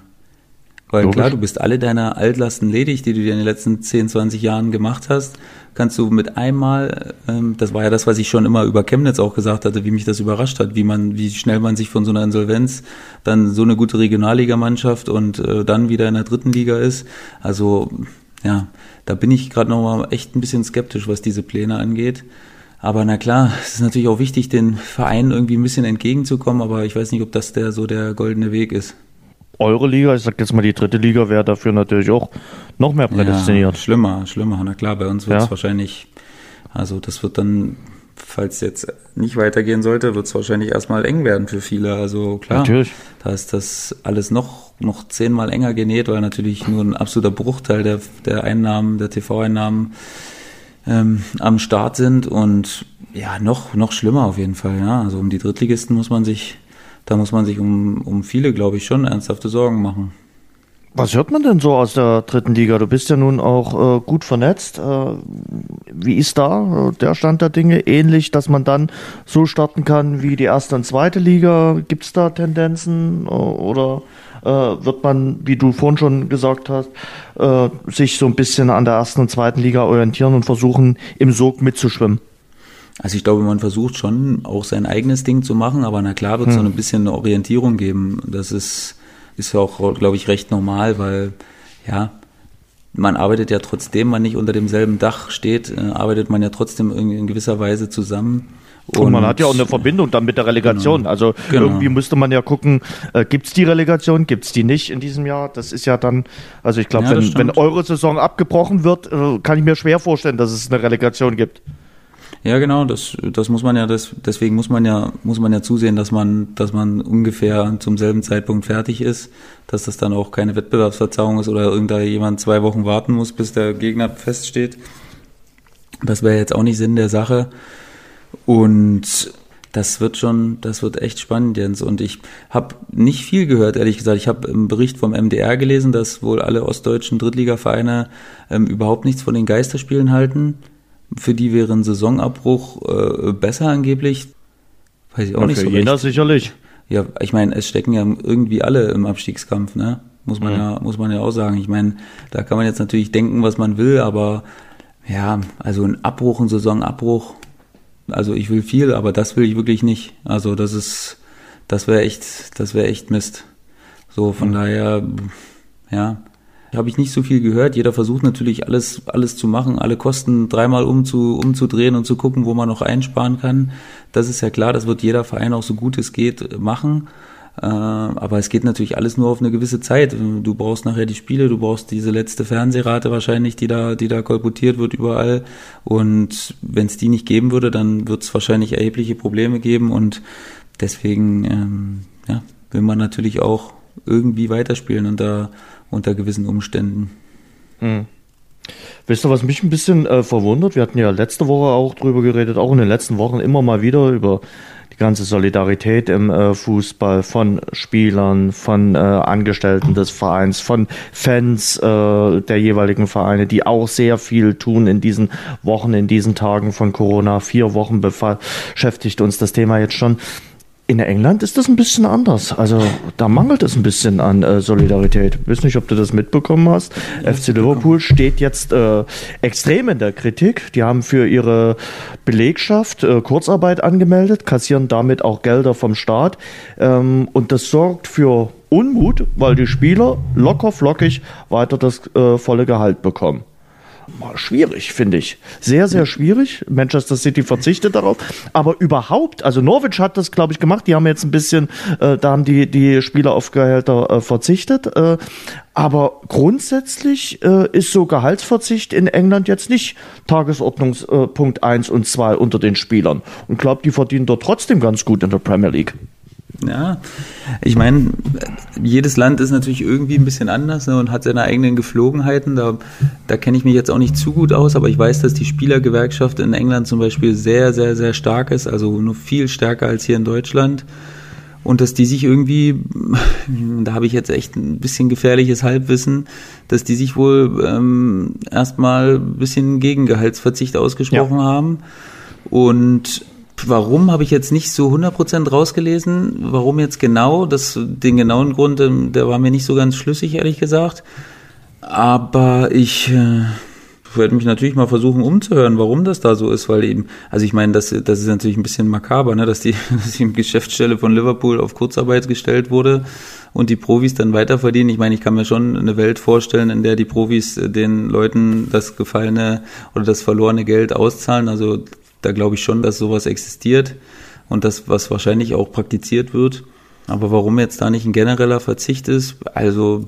Weil Logisch. klar, du bist alle deiner Altlasten ledig, die du dir in den letzten 10, 20 Jahren gemacht hast, kannst du mit einmal, ähm, das war ja das, was ich schon immer über Chemnitz auch gesagt hatte, wie mich das überrascht hat, wie man, wie schnell man sich von so einer Insolvenz dann so eine gute Regionalligamannschaft und äh, dann wieder in der dritten Liga ist. Also ja, da bin ich gerade noch mal echt ein bisschen skeptisch, was diese Pläne angeht. Aber na klar, es ist natürlich auch wichtig, den Vereinen irgendwie ein bisschen entgegenzukommen, aber ich weiß nicht, ob das der so der goldene Weg ist. Eure Liga, ich sag jetzt mal die dritte Liga, wäre dafür natürlich auch noch mehr prädestiniert. Ja, schlimmer, schlimmer. Na klar, bei uns wird es ja. wahrscheinlich, also das wird dann, falls jetzt nicht weitergehen sollte, wird es wahrscheinlich erstmal eng werden für viele. Also klar, natürlich. da ist das alles noch, noch zehnmal enger genäht, weil natürlich nur ein absoluter Bruchteil der, der Einnahmen, der TV-Einnahmen ähm, am Start sind und ja, noch, noch schlimmer auf jeden Fall, ja. Also um die Drittligisten muss man sich, da muss man sich um, um viele, glaube ich, schon ernsthafte Sorgen machen. Was hört man denn so aus der dritten Liga? Du bist ja nun auch äh, gut vernetzt. Äh, wie ist da äh, der Stand der Dinge? Ähnlich, dass man dann so starten kann wie die erste und zweite Liga? Gibt es da Tendenzen? Äh, oder äh, wird man, wie du vorhin schon gesagt hast, äh, sich so ein bisschen an der ersten und zweiten Liga orientieren und versuchen, im Sog mitzuschwimmen? Also ich glaube, man versucht schon auch sein eigenes Ding zu machen, aber na klar wird es hm. so ein bisschen eine Orientierung geben. Das ist ist ja auch, glaube ich, recht normal, weil ja, man arbeitet ja trotzdem, man nicht unter demselben Dach steht, äh, arbeitet man ja trotzdem in gewisser Weise zusammen. Und, und, man hat ja auch eine Verbindung dann mit der Relegation. Genau, also genau. irgendwie müsste man ja gucken, äh, gibt es die Relegation, gibt es die nicht in diesem Jahr? Das ist ja dann, also ich glaube, ja, wenn, wenn eure Saison abgebrochen wird, äh, kann ich mir schwer vorstellen, dass es eine Relegation gibt. Ja, genau, das, das muss man ja, das, deswegen muss man ja, muss man ja zusehen, dass man, dass man ungefähr zum selben Zeitpunkt fertig ist, dass das dann auch keine Wettbewerbsverzerrung ist oder irgendjemand zwei Wochen warten muss, bis der Gegner feststeht. Das wäre jetzt auch nicht Sinn der Sache. Und das wird schon, das wird echt spannend, Jens. Und ich habe nicht viel gehört, ehrlich gesagt. Ich habe im Bericht vom MDR gelesen, dass wohl alle ostdeutschen Drittligavereine ähm, überhaupt nichts von den Geisterspielen halten. Für die wäre ein Saisonabbruch äh, besser angeblich. Weiß ich auch ja, nicht so recht. sicherlich. Ja, ich meine, es stecken ja irgendwie alle im Abstiegskampf, ne? Muss man mhm. ja, muss man ja auch sagen. Ich meine, da kann man jetzt natürlich denken, was man will, aber ja, also ein Abbruch, ein Saisonabbruch, also ich will viel, aber das will ich wirklich nicht. Also das ist, das wäre echt, das wäre echt Mist. So, von mhm. daher, ja, habe ich nicht so viel gehört. Jeder versucht natürlich alles, alles zu machen, alle Kosten dreimal umzu, umzudrehen und zu gucken, wo man noch einsparen kann. Das ist ja klar, das wird jeder Verein auch so gut es geht machen. Äh, aber es geht natürlich alles nur auf eine gewisse Zeit. Du brauchst nachher die Spiele, du brauchst diese letzte Fernsehrate wahrscheinlich, die da, die da kolportiert wird überall. Und wenn es die nicht geben würde, dann wird es wahrscheinlich erhebliche Probleme geben. Und deswegen ähm, ja, will man natürlich auch irgendwie weiterspielen da unter gewissen Umständen. Mhm. Weißt du, was mich ein bisschen äh, verwundert? Wir hatten ja letzte Woche auch drüber geredet, auch in den letzten Wochen immer mal wieder über ganze Solidarität im äh, Fußball von Spielern, von äh, Angestellten des Vereins, von Fans äh, der jeweiligen Vereine, die auch sehr viel tun in diesen Wochen, in diesen Tagen von Corona. Vier Wochen beschäftigt uns das Thema jetzt schon. In England ist das ein bisschen anders. Also da mangelt es ein bisschen an äh, Solidarität. Ich weiß nicht, ob du das mitbekommen hast. Ja, FC Liverpool steht jetzt äh, extrem in der Kritik. Die haben für ihre Belegschaft äh, Kurzarbeit angemeldet, kassieren damit auch Gelder vom Staat. Ähm, und das sorgt für Unmut, weil die Spieler locker flockig weiter das äh, volle Gehalt bekommen schwierig, finde ich. Sehr, sehr schwierig. Manchester City verzichtet darauf. Aber überhaupt, also Norwich hat das, glaube ich, gemacht. Die haben jetzt ein bisschen, äh, da haben die, die Spieler auf Gehälter äh, verzichtet. Äh, aber grundsätzlich äh, ist so Gehaltsverzicht in England jetzt nicht Tagesordnungspunkt äh, 1 und 2 unter den Spielern. Und glaube, die verdienen dort trotzdem ganz gut in der Premier League. Ja, ich meine, jedes Land ist natürlich irgendwie ein bisschen anders ne, und hat seine eigenen Geflogenheiten. Da, da kenne ich mich jetzt auch nicht zu gut aus, aber ich weiß, dass die Spielergewerkschaft in England zum Beispiel sehr, sehr, sehr stark ist, also nur viel stärker als hier in Deutschland. Und dass die sich irgendwie, da habe ich jetzt echt ein bisschen gefährliches Halbwissen, dass die sich wohl ähm, erstmal ein bisschen gegen Gehaltsverzicht ausgesprochen ja. haben. Und Warum habe ich jetzt nicht so 100% rausgelesen? Warum jetzt genau? Das, den genauen Grund, ähm, der war mir nicht so ganz schlüssig, ehrlich gesagt. Aber ich äh, werde mich natürlich mal versuchen umzuhören, warum das da so ist, weil eben, also ich meine, das, das ist natürlich ein bisschen makaber, ne, dass die, dass die Geschäftsstelle von Liverpool auf Kurzarbeit gestellt wurde und die Profis dann weiter verdienen. Ich meine, ich kann mir schon eine Welt vorstellen, in der die Profis den Leuten das gefallene oder das verlorene Geld auszahlen. Also da glaube ich schon, dass sowas existiert und das, was wahrscheinlich auch praktiziert wird. Aber warum jetzt da nicht ein genereller Verzicht ist, also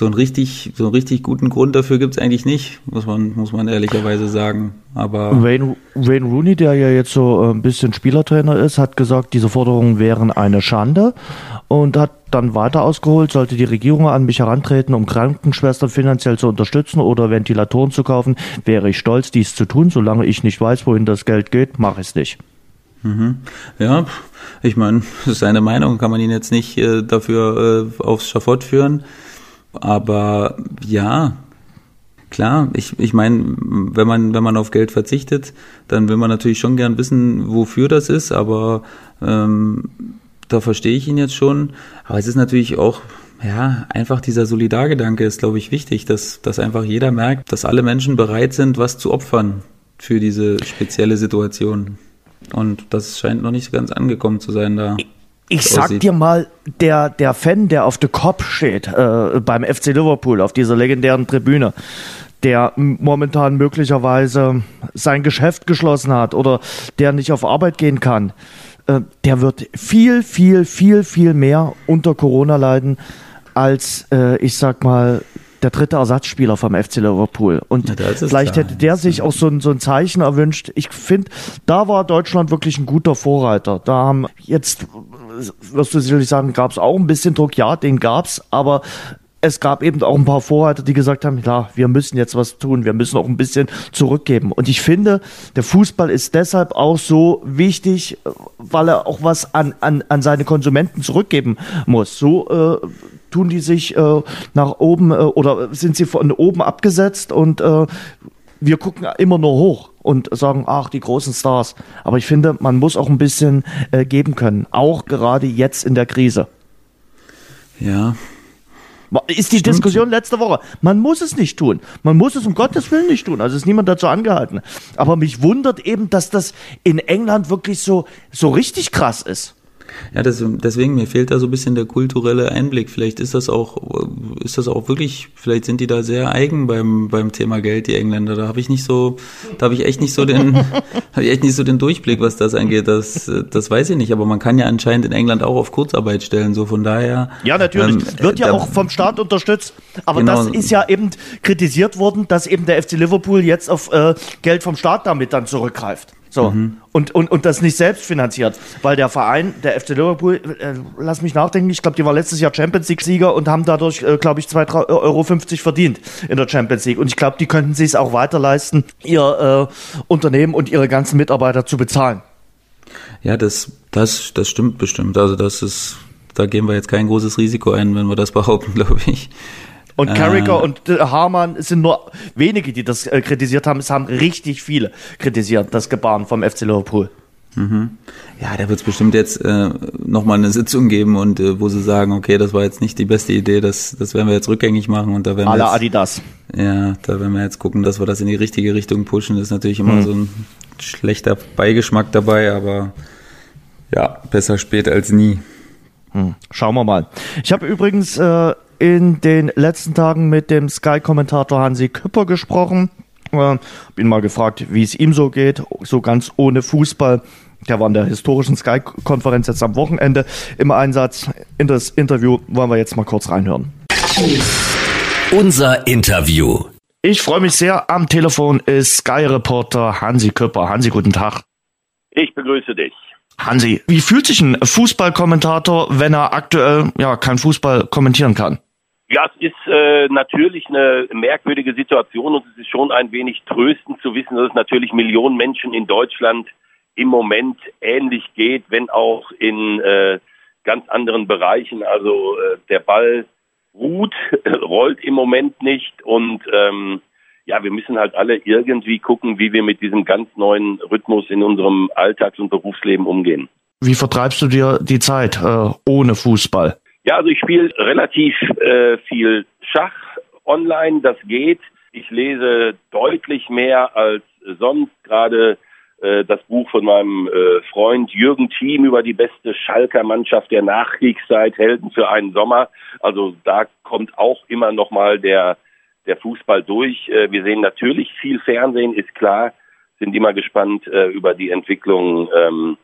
so einen richtig, so einen richtig guten Grund dafür gibt es eigentlich nicht, muss man, muss man ehrlicherweise sagen. Aber Wayne, Wayne Rooney, der ja jetzt so äh, ein bisschen Spielertrainer ist, hat gesagt, diese Forderungen wären eine Schande und hat dann weiter ausgeholt, sollte die Regierung an mich herantreten, um Krankenschwestern finanziell zu unterstützen oder Ventilatoren zu kaufen, wäre ich stolz, dies zu tun. Solange ich nicht weiß, wohin das Geld geht, mache ich es nicht. Mhm. Ja, ich meine, das ist seine Meinung, kann man ihn jetzt nicht äh, dafür äh, aufs Schafott führen. Aber ja, klar, ich, ich meine, wenn man, wenn man auf Geld verzichtet, dann will man natürlich schon gern wissen, wofür das ist, aber ähm, da verstehe ich ihn jetzt schon. Aber es ist natürlich auch, ja, einfach dieser Solidargedanke ist, glaube ich, wichtig, dass, dass einfach jeder merkt, dass alle Menschen bereit sind, was zu opfern für diese spezielle Situation. Und das scheint noch nicht ganz angekommen zu sein da. Ich sag aussieht. dir mal, der, der Fan, der auf der Kopf steht, äh, beim FC Liverpool, auf dieser legendären Tribüne, der momentan möglicherweise sein Geschäft geschlossen hat oder der nicht auf Arbeit gehen kann, äh, der wird viel, viel, viel, viel mehr unter Corona leiden als, äh, ich sag mal, der dritte Ersatzspieler vom FC Liverpool. Und ja, vielleicht hätte der sich auch so ein, so ein Zeichen erwünscht. Ich finde, da war Deutschland wirklich ein guter Vorreiter. Da haben jetzt, wirst du sicherlich sagen, gab es auch ein bisschen Druck. Ja, den gab's, aber es gab eben auch ein paar Vorreiter, die gesagt haben, ja, wir müssen jetzt was tun, wir müssen auch ein bisschen zurückgeben. Und ich finde, der Fußball ist deshalb auch so wichtig, weil er auch was an, an, an seine Konsumenten zurückgeben muss. So äh, tun die sich äh, nach oben äh, oder sind sie von oben abgesetzt und äh, wir gucken immer nur hoch und sagen, ach, die großen Stars. Aber ich finde, man muss auch ein bisschen äh, geben können, auch gerade jetzt in der Krise. Ja. Ist die Stimmt. Diskussion letzte Woche. Man muss es nicht tun. Man muss es um Gottes Willen nicht tun. Also ist niemand dazu angehalten. Aber mich wundert eben, dass das in England wirklich so, so richtig krass ist. Ja, das, deswegen, mir fehlt da so ein bisschen der kulturelle Einblick. Vielleicht ist das auch, ist das auch wirklich, vielleicht sind die da sehr eigen beim, beim Thema Geld, die Engländer. Da habe ich nicht so, da habe ich echt nicht so den, habe ich echt nicht so den Durchblick, was das angeht. Das, das weiß ich nicht. Aber man kann ja anscheinend in England auch auf Kurzarbeit stellen, so von daher. Ja, natürlich. Ähm, Wird ja da, auch vom Staat unterstützt. Aber genau. das ist ja eben kritisiert worden, dass eben der FC Liverpool jetzt auf äh, Geld vom Staat damit dann zurückgreift. So. Mhm. Und, und, und das nicht selbst finanziert. Weil der Verein, der FC Liverpool, äh, lass mich nachdenken, ich glaube, die war letztes Jahr Champions League-Sieger und haben dadurch, äh, glaube ich, 2,50 Euro verdient in der Champions League. Und ich glaube, die könnten sich es auch weiter leisten, ihr äh, Unternehmen und ihre ganzen Mitarbeiter zu bezahlen. Ja, das, das, das stimmt bestimmt. Also das ist, da gehen wir jetzt kein großes Risiko ein, wenn wir das behaupten, glaube ich. Und Carricker äh. und Hamann sind nur wenige, die das äh, kritisiert haben. Es haben richtig viele kritisiert, das Gebaren vom FC Liverpool. Mhm. Ja, da wird es bestimmt jetzt äh, nochmal eine Sitzung geben und äh, wo sie sagen, okay, das war jetzt nicht die beste Idee, das, das werden wir jetzt rückgängig machen und da werden wir jetzt, Adidas. Ja, da werden wir jetzt gucken, dass wir das in die richtige Richtung pushen. Das ist natürlich immer mhm. so ein schlechter Beigeschmack dabei, aber ja, besser spät als nie. Hm. Schauen wir mal. Ich habe übrigens äh, in den letzten Tagen mit dem Sky-Kommentator Hansi Küpper gesprochen. Äh, bin mal gefragt, wie es ihm so geht, so ganz ohne Fußball. Der war in der historischen Sky-Konferenz jetzt am Wochenende im Einsatz. In das Interview wollen wir jetzt mal kurz reinhören. Unser Interview. Ich freue mich sehr. Am Telefon ist Sky-Reporter Hansi Küpper. Hansi, guten Tag. Ich begrüße dich. Hansi, wie fühlt sich ein Fußballkommentator, wenn er aktuell ja kein Fußball kommentieren kann? Ja, es ist äh, natürlich eine merkwürdige Situation und es ist schon ein wenig tröstend zu wissen, dass es natürlich Millionen Menschen in Deutschland im Moment ähnlich geht, wenn auch in äh, ganz anderen Bereichen. Also äh, der Ball ruht, rollt im Moment nicht und ähm, ja, wir müssen halt alle irgendwie gucken, wie wir mit diesem ganz neuen Rhythmus in unserem Alltags- und Berufsleben umgehen. Wie vertreibst du dir die Zeit äh, ohne Fußball? Ja, also ich spiele relativ äh, viel Schach online, das geht. Ich lese deutlich mehr als sonst gerade äh, das Buch von meinem äh, Freund Jürgen Thiem über die beste Schalker Mannschaft der Nachkriegszeit, Helden für einen Sommer. Also da kommt auch immer noch mal der, der Fußball durch. Äh, wir sehen natürlich viel Fernsehen, ist klar, sind immer gespannt äh, über die Entwicklung, ähm,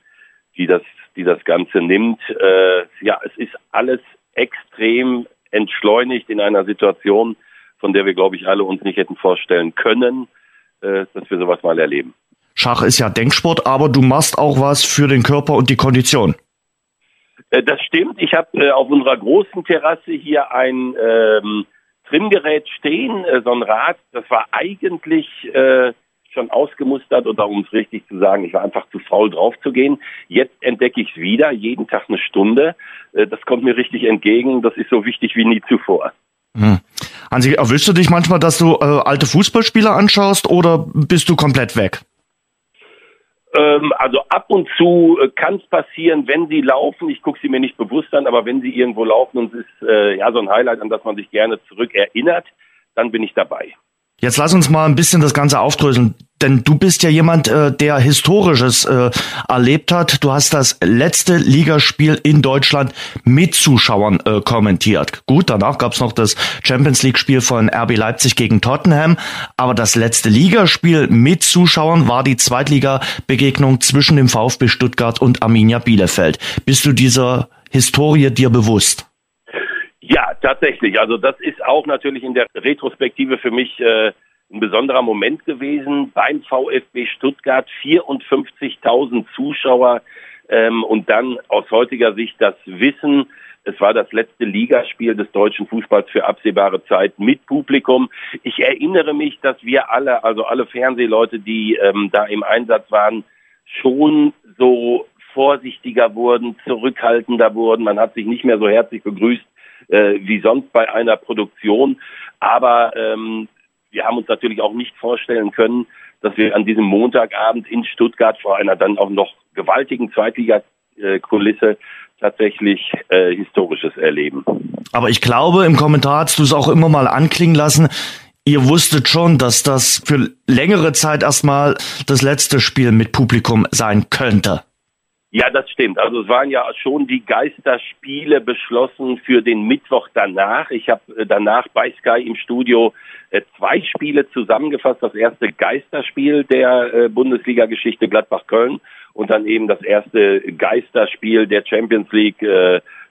die das die das Ganze nimmt. Äh, ja, es ist alles extrem entschleunigt in einer Situation, von der wir, glaube ich, alle uns nicht hätten vorstellen können, äh, dass wir sowas mal erleben. Schach ist ja Denksport, aber du machst auch was für den Körper und die Kondition. Äh, das stimmt. Ich habe äh, auf unserer großen Terrasse hier ein ähm, Trimgerät stehen, so ein Rad. Das war eigentlich äh, schon ausgemustert oder um es richtig zu sagen, ich war einfach zu faul drauf zu gehen. Jetzt entdecke ich es wieder, jeden Tag eine Stunde. Äh, das kommt mir richtig entgegen. Das ist so wichtig wie nie zuvor. Hm. Hansi, erwischst du dich manchmal, dass du äh, alte Fußballspieler anschaust oder bist du komplett weg? Ähm, also ab und zu äh, kann es passieren, wenn sie laufen. Ich gucke sie mir nicht bewusst an, aber wenn sie irgendwo laufen und es ist äh, ja so ein Highlight, an das man sich gerne zurück erinnert, dann bin ich dabei. Jetzt lass uns mal ein bisschen das Ganze aufdröseln, denn du bist ja jemand, äh, der Historisches äh, erlebt hat. Du hast das letzte Ligaspiel in Deutschland mit Zuschauern äh, kommentiert. Gut, danach gab's noch das Champions League-Spiel von RB Leipzig gegen Tottenham, aber das letzte Ligaspiel mit Zuschauern war die Zweitliga-Begegnung zwischen dem VfB Stuttgart und Arminia Bielefeld. Bist du dieser Historie dir bewusst? Ja, tatsächlich. Also das ist auch natürlich in der Retrospektive für mich äh, ein besonderer Moment gewesen. Beim VfB Stuttgart 54.000 Zuschauer ähm, und dann aus heutiger Sicht das Wissen, es war das letzte Ligaspiel des deutschen Fußballs für absehbare Zeit mit Publikum. Ich erinnere mich, dass wir alle, also alle Fernsehleute, die ähm, da im Einsatz waren, schon so vorsichtiger wurden, zurückhaltender wurden. Man hat sich nicht mehr so herzlich begrüßt äh, wie sonst bei einer Produktion. Aber ähm, wir haben uns natürlich auch nicht vorstellen können, dass wir an diesem Montagabend in Stuttgart vor einer dann auch noch gewaltigen Zweitliga-Kulisse tatsächlich äh, Historisches erleben. Aber ich glaube, im Kommentar hast du es auch immer mal anklingen lassen. Ihr wusstet schon, dass das für längere Zeit erstmal das letzte Spiel mit Publikum sein könnte. Ja, das stimmt. Also es waren ja schon die Geisterspiele beschlossen für den Mittwoch danach. Ich habe äh, danach bei Sky im Studio äh, zwei Spiele zusammengefasst. Das erste Geisterspiel der äh, Bundesliga-Geschichte Gladbach-Köln und dann eben das erste Geisterspiel der Champions League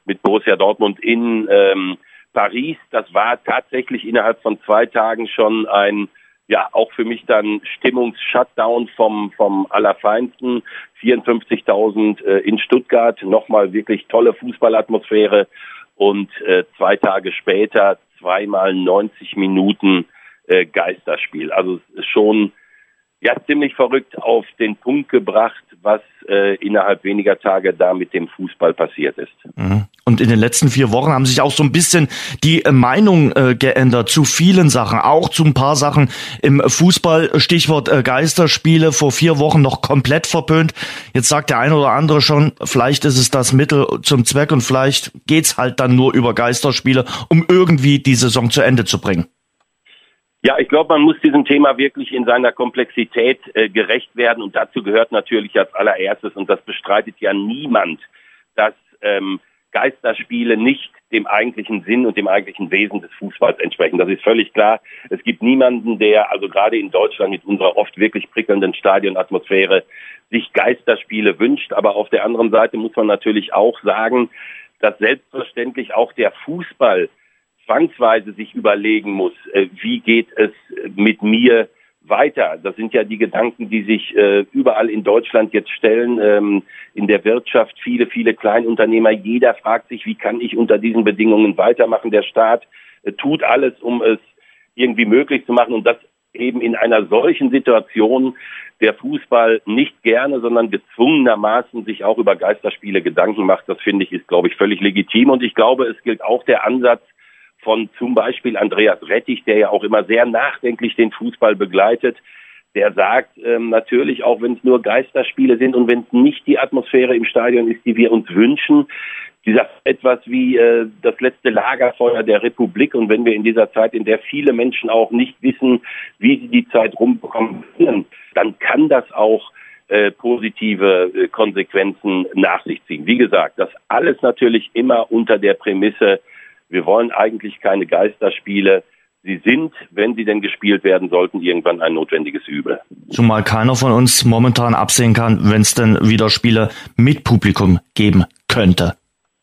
mit Borussia Dortmund in ähm, Paris. Das war tatsächlich innerhalb von zwei Tagen schon ein ja auch für mich dann Stimmungs-Shutdown vom, vom Allerfeinsten. 54.000 äh, in Stuttgart, nochmal wirklich tolle Fußballatmosphäre und äh, zwei Tage später zweimal 90 Minuten äh, Geisterspiel. Also schon ja ziemlich verrückt auf den Punkt gebracht, was äh, innerhalb weniger Tage da mit dem Fußball passiert ist. Mhm. Und in den letzten vier Wochen haben sich auch so ein bisschen die äh, Meinung äh, geändert zu vielen Sachen, auch zu ein paar Sachen im Fußball. Stichwort äh, Geisterspiele vor vier Wochen noch komplett verpönt. Jetzt sagt der eine oder andere schon, vielleicht ist es das Mittel zum Zweck und vielleicht geht's halt dann nur über Geisterspiele, um irgendwie die Saison zu Ende zu bringen. Ja, ich glaube, man muss diesem Thema wirklich in seiner Komplexität äh, gerecht werden und dazu gehört natürlich als allererstes, und das bestreitet ja niemand, dass ähm, Geisterspiele nicht dem eigentlichen Sinn und dem eigentlichen Wesen des Fußballs entsprechen. Das ist völlig klar. Es gibt niemanden, der, also gerade in Deutschland mit unserer oft wirklich prickelnden Stadionatmosphäre, sich Geisterspiele wünscht. Aber auf der anderen Seite muss man natürlich auch sagen, dass selbstverständlich auch der Fußball zwangsweise sich überlegen muss, äh, wie geht es mit mir weiter. Das sind ja die Gedanken, die sich äh, überall in Deutschland jetzt stellen, ähm, in der Wirtschaft, viele, viele Kleinunternehmer. Jeder fragt sich, wie kann ich unter diesen Bedingungen weitermachen? Der Staat äh, tut alles, um es irgendwie möglich zu machen und das eben in einer solchen Situation der Fußball nicht gerne, sondern gezwungenermaßen sich auch über Geisterspiele Gedanken macht. Das finde ich ist, glaube ich, völlig legitim und ich glaube, es gilt auch der Ansatz, von zum Beispiel Andreas Rettich, der ja auch immer sehr nachdenklich den Fußball begleitet, der sagt ähm, natürlich, auch wenn es nur Geisterspiele sind und wenn es nicht die Atmosphäre im Stadion ist, die wir uns wünschen, dieser etwas wie äh, das letzte Lagerfeuer der Republik und wenn wir in dieser Zeit, in der viele Menschen auch nicht wissen, wie sie die Zeit rumbekommen dann kann das auch äh, positive äh, Konsequenzen nach sich ziehen. Wie gesagt, das alles natürlich immer unter der Prämisse, wir wollen eigentlich keine Geisterspiele. Sie sind, wenn sie denn gespielt werden sollten, irgendwann ein notwendiges Übel. Zumal keiner von uns momentan absehen kann, wenn es denn wieder Spiele mit Publikum geben könnte.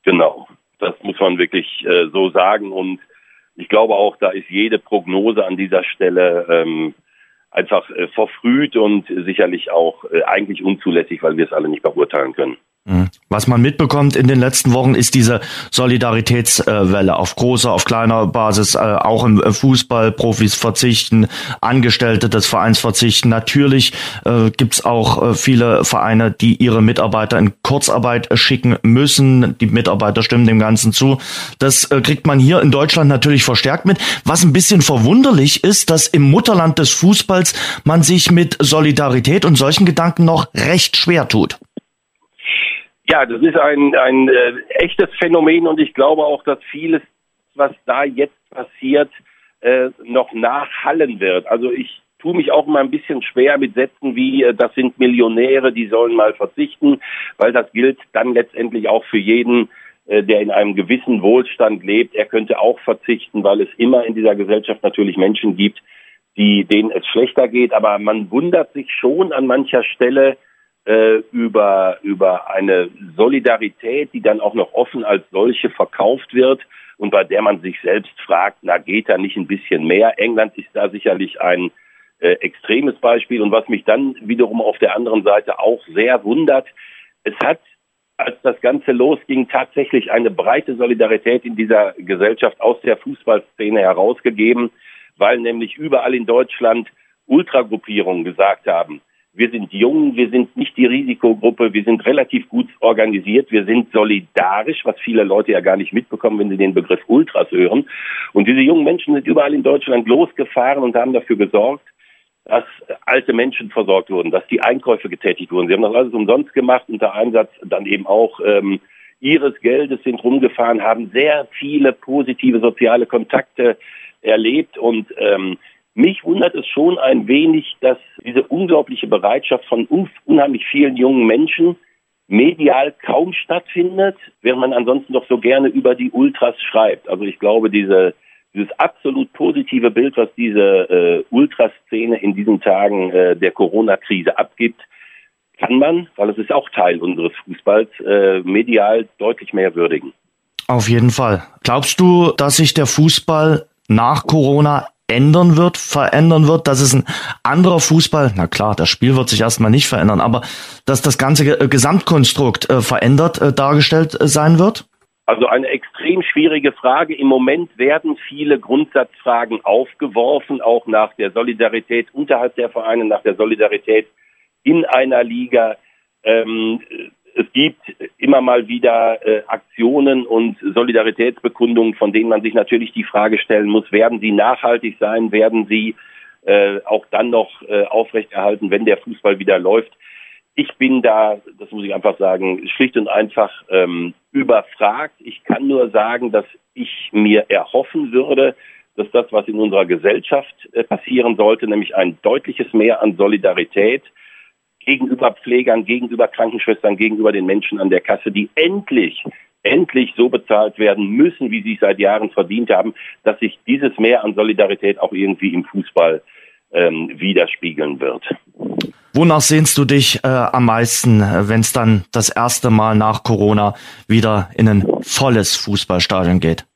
Genau. das muss man wirklich äh, so sagen. Und ich glaube auch, da ist jede Prognose an dieser Stelle ähm, einfach äh, verfrüht und sicherlich auch äh, eigentlich unzulässig, weil wir es alle nicht beurteilen können. Mhm. Was man mitbekommt in den letzten Wochen ist diese Solidaritätswelle auf großer, auf kleiner Basis, äh, auch im Fußball, Profis verzichten, Angestellte des Vereins verzichten. Natürlich äh, gibt's auch äh, viele Vereine, die ihre Mitarbeiter in Kurzarbeit schicken müssen. Die Mitarbeiter stimmen dem Ganzen zu. Das äh, kriegt man hier in Deutschland natürlich verstärkt mit. Was ein bisschen verwunderlich ist, dass im Mutterland des Fußballs man sich mit Solidarität und solchen Gedanken noch recht schwer tut. Ja, das ist ein, ein äh, echtes Phänomen und ich glaube auch, dass vieles, was da jetzt passiert, äh, noch nachhallen wird. Also ich tue mich auch mal ein bisschen schwer mit Sätzen wie, äh, das sind Millionäre, die sollen mal verzichten, weil das gilt dann letztendlich auch für jeden, äh, der in einem gewissen Wohlstand lebt. Er könnte auch verzichten, weil es immer in dieser Gesellschaft natürlich Menschen gibt, die, denen es schlechter geht. Aber man wundert sich schon an mancher Stelle, äh, über, über eine Solidarität, die dann auch noch offen als solche verkauft wird und bei der man sich selbst fragt, na geht da nicht ein bisschen mehr? England ist da sicherlich ein äh, extremes Beispiel und was mich dann wiederum auf der anderen Seite auch sehr wundert, es hat als das Ganze losging, tatsächlich eine breite Solidarität in dieser Gesellschaft aus der Fußballszene herausgegeben, weil nämlich überall in Deutschland Ultragruppierungen gesagt haben, wir sind jung, wir sind nicht die Risikogruppe, wir sind relativ gut organisiert, wir sind solidarisch, was viele Leute ja gar nicht mitbekommen, wenn sie den Begriff Ultras hören. Und diese jungen Menschen sind überall in Deutschland losgefahren und haben dafür gesorgt, dass alte Menschen versorgt wurden, dass die Einkäufe getätigt wurden. Sie haben das alles umsonst gemacht, unter Einsatz dann eben auch ähm, ihres Geldes sind rumgefahren, haben sehr viele positive soziale Kontakte erlebt und ähm, mich wundert es schon ein wenig, dass diese unglaubliche Bereitschaft von unheimlich vielen jungen Menschen medial kaum stattfindet, während man ansonsten doch so gerne über die Ultras schreibt. Also ich glaube, diese, dieses absolut positive Bild, was diese äh, Ultraszene in diesen Tagen äh, der Corona-Krise abgibt, kann man, weil es ist auch Teil unseres Fußballs, äh, medial deutlich mehr würdigen. Auf jeden Fall. Glaubst du, dass sich der Fußball nach Corona ändern wird, verändern wird, dass es ein anderer Fußball, na klar, das Spiel wird sich erstmal nicht verändern, aber dass das ganze Gesamtkonstrukt äh, verändert äh, dargestellt äh, sein wird? Also eine extrem schwierige Frage. Im Moment werden viele Grundsatzfragen aufgeworfen, auch nach der Solidarität unterhalb der Vereine, nach der Solidarität in einer Liga. Ähm, es gibt immer mal wieder äh, Aktionen und Solidaritätsbekundungen, von denen man sich natürlich die Frage stellen muss, werden sie nachhaltig sein, werden sie äh, auch dann noch äh, aufrechterhalten, wenn der Fußball wieder läuft. Ich bin da, das muss ich einfach sagen, schlicht und einfach ähm, überfragt. Ich kann nur sagen, dass ich mir erhoffen würde, dass das, was in unserer Gesellschaft äh, passieren sollte, nämlich ein deutliches Mehr an Solidarität, gegenüber Pflegern, gegenüber Krankenschwestern, gegenüber den Menschen an der Kasse, die endlich endlich so bezahlt werden müssen, wie sie es seit Jahren verdient haben, dass sich dieses Mehr an Solidarität auch irgendwie im Fußball ähm, widerspiegeln wird. Wonach sehnst du dich äh, am meisten, wenn es dann das erste Mal nach Corona wieder in ein volles Fußballstadion geht?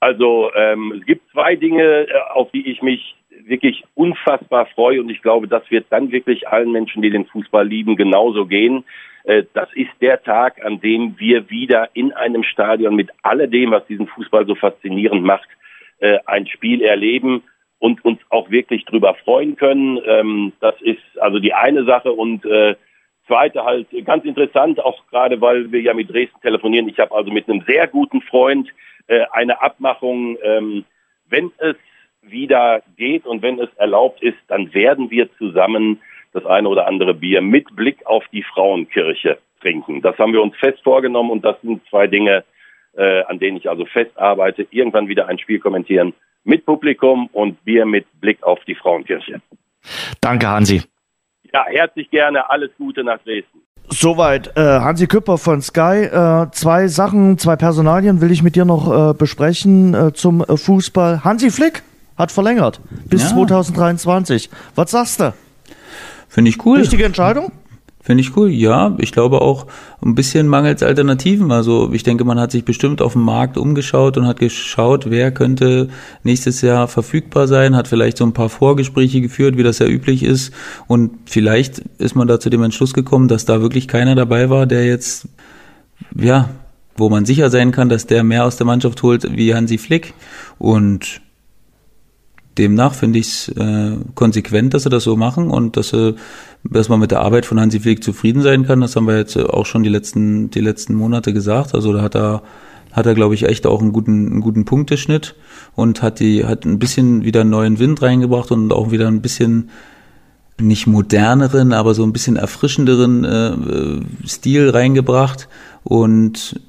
Also ähm, es gibt zwei Dinge, äh, auf die ich mich wirklich unfassbar freue und ich glaube, das wird dann wirklich allen Menschen, die den Fußball lieben, genauso gehen. Äh, das ist der Tag, an dem wir wieder in einem Stadion mit alledem, was diesen Fußball so faszinierend macht, äh, ein Spiel erleben und uns auch wirklich drüber freuen können. Ähm, das ist also die eine Sache und äh, zweite halt ganz interessant, auch gerade weil wir ja mit Dresden telefonieren. Ich habe also mit einem sehr guten Freund eine Abmachung, ähm, wenn es wieder geht und wenn es erlaubt ist, dann werden wir zusammen das eine oder andere Bier mit Blick auf die Frauenkirche trinken. Das haben wir uns fest vorgenommen und das sind zwei Dinge, äh, an denen ich also fest arbeite. Irgendwann wieder ein Spiel kommentieren mit Publikum und Bier mit Blick auf die Frauenkirche. Danke, Hansi. Ja, herzlich gerne. Alles Gute nach Dresden. Soweit. Äh, Hansi Küpper von Sky. Äh, zwei Sachen, zwei Personalien will ich mit dir noch äh, besprechen äh, zum äh, Fußball. Hansi Flick hat verlängert bis ja. 2023. Was sagst du? Finde ich cool. Richtige Entscheidung? Finde ich cool, ja. Ich glaube auch ein bisschen mangels Alternativen. Also ich denke, man hat sich bestimmt auf dem Markt umgeschaut und hat geschaut, wer könnte nächstes Jahr verfügbar sein, hat vielleicht so ein paar Vorgespräche geführt, wie das ja üblich ist. Und vielleicht ist man da zu dem Entschluss gekommen, dass da wirklich keiner dabei war, der jetzt, ja, wo man sicher sein kann, dass der mehr aus der Mannschaft holt wie Hansi Flick. Und demnach finde ich es äh, konsequent, dass sie das so machen und dass, sie, dass man mit der Arbeit von Hansi Flick zufrieden sein kann. Das haben wir jetzt auch schon die letzten, die letzten Monate gesagt. Also da hat er, hat er, glaube ich, echt auch einen guten, einen guten Punkteschnitt und hat die, hat ein bisschen wieder einen neuen Wind reingebracht und auch wieder ein bisschen nicht moderneren, aber so ein bisschen erfrischenderen äh, Stil reingebracht. Und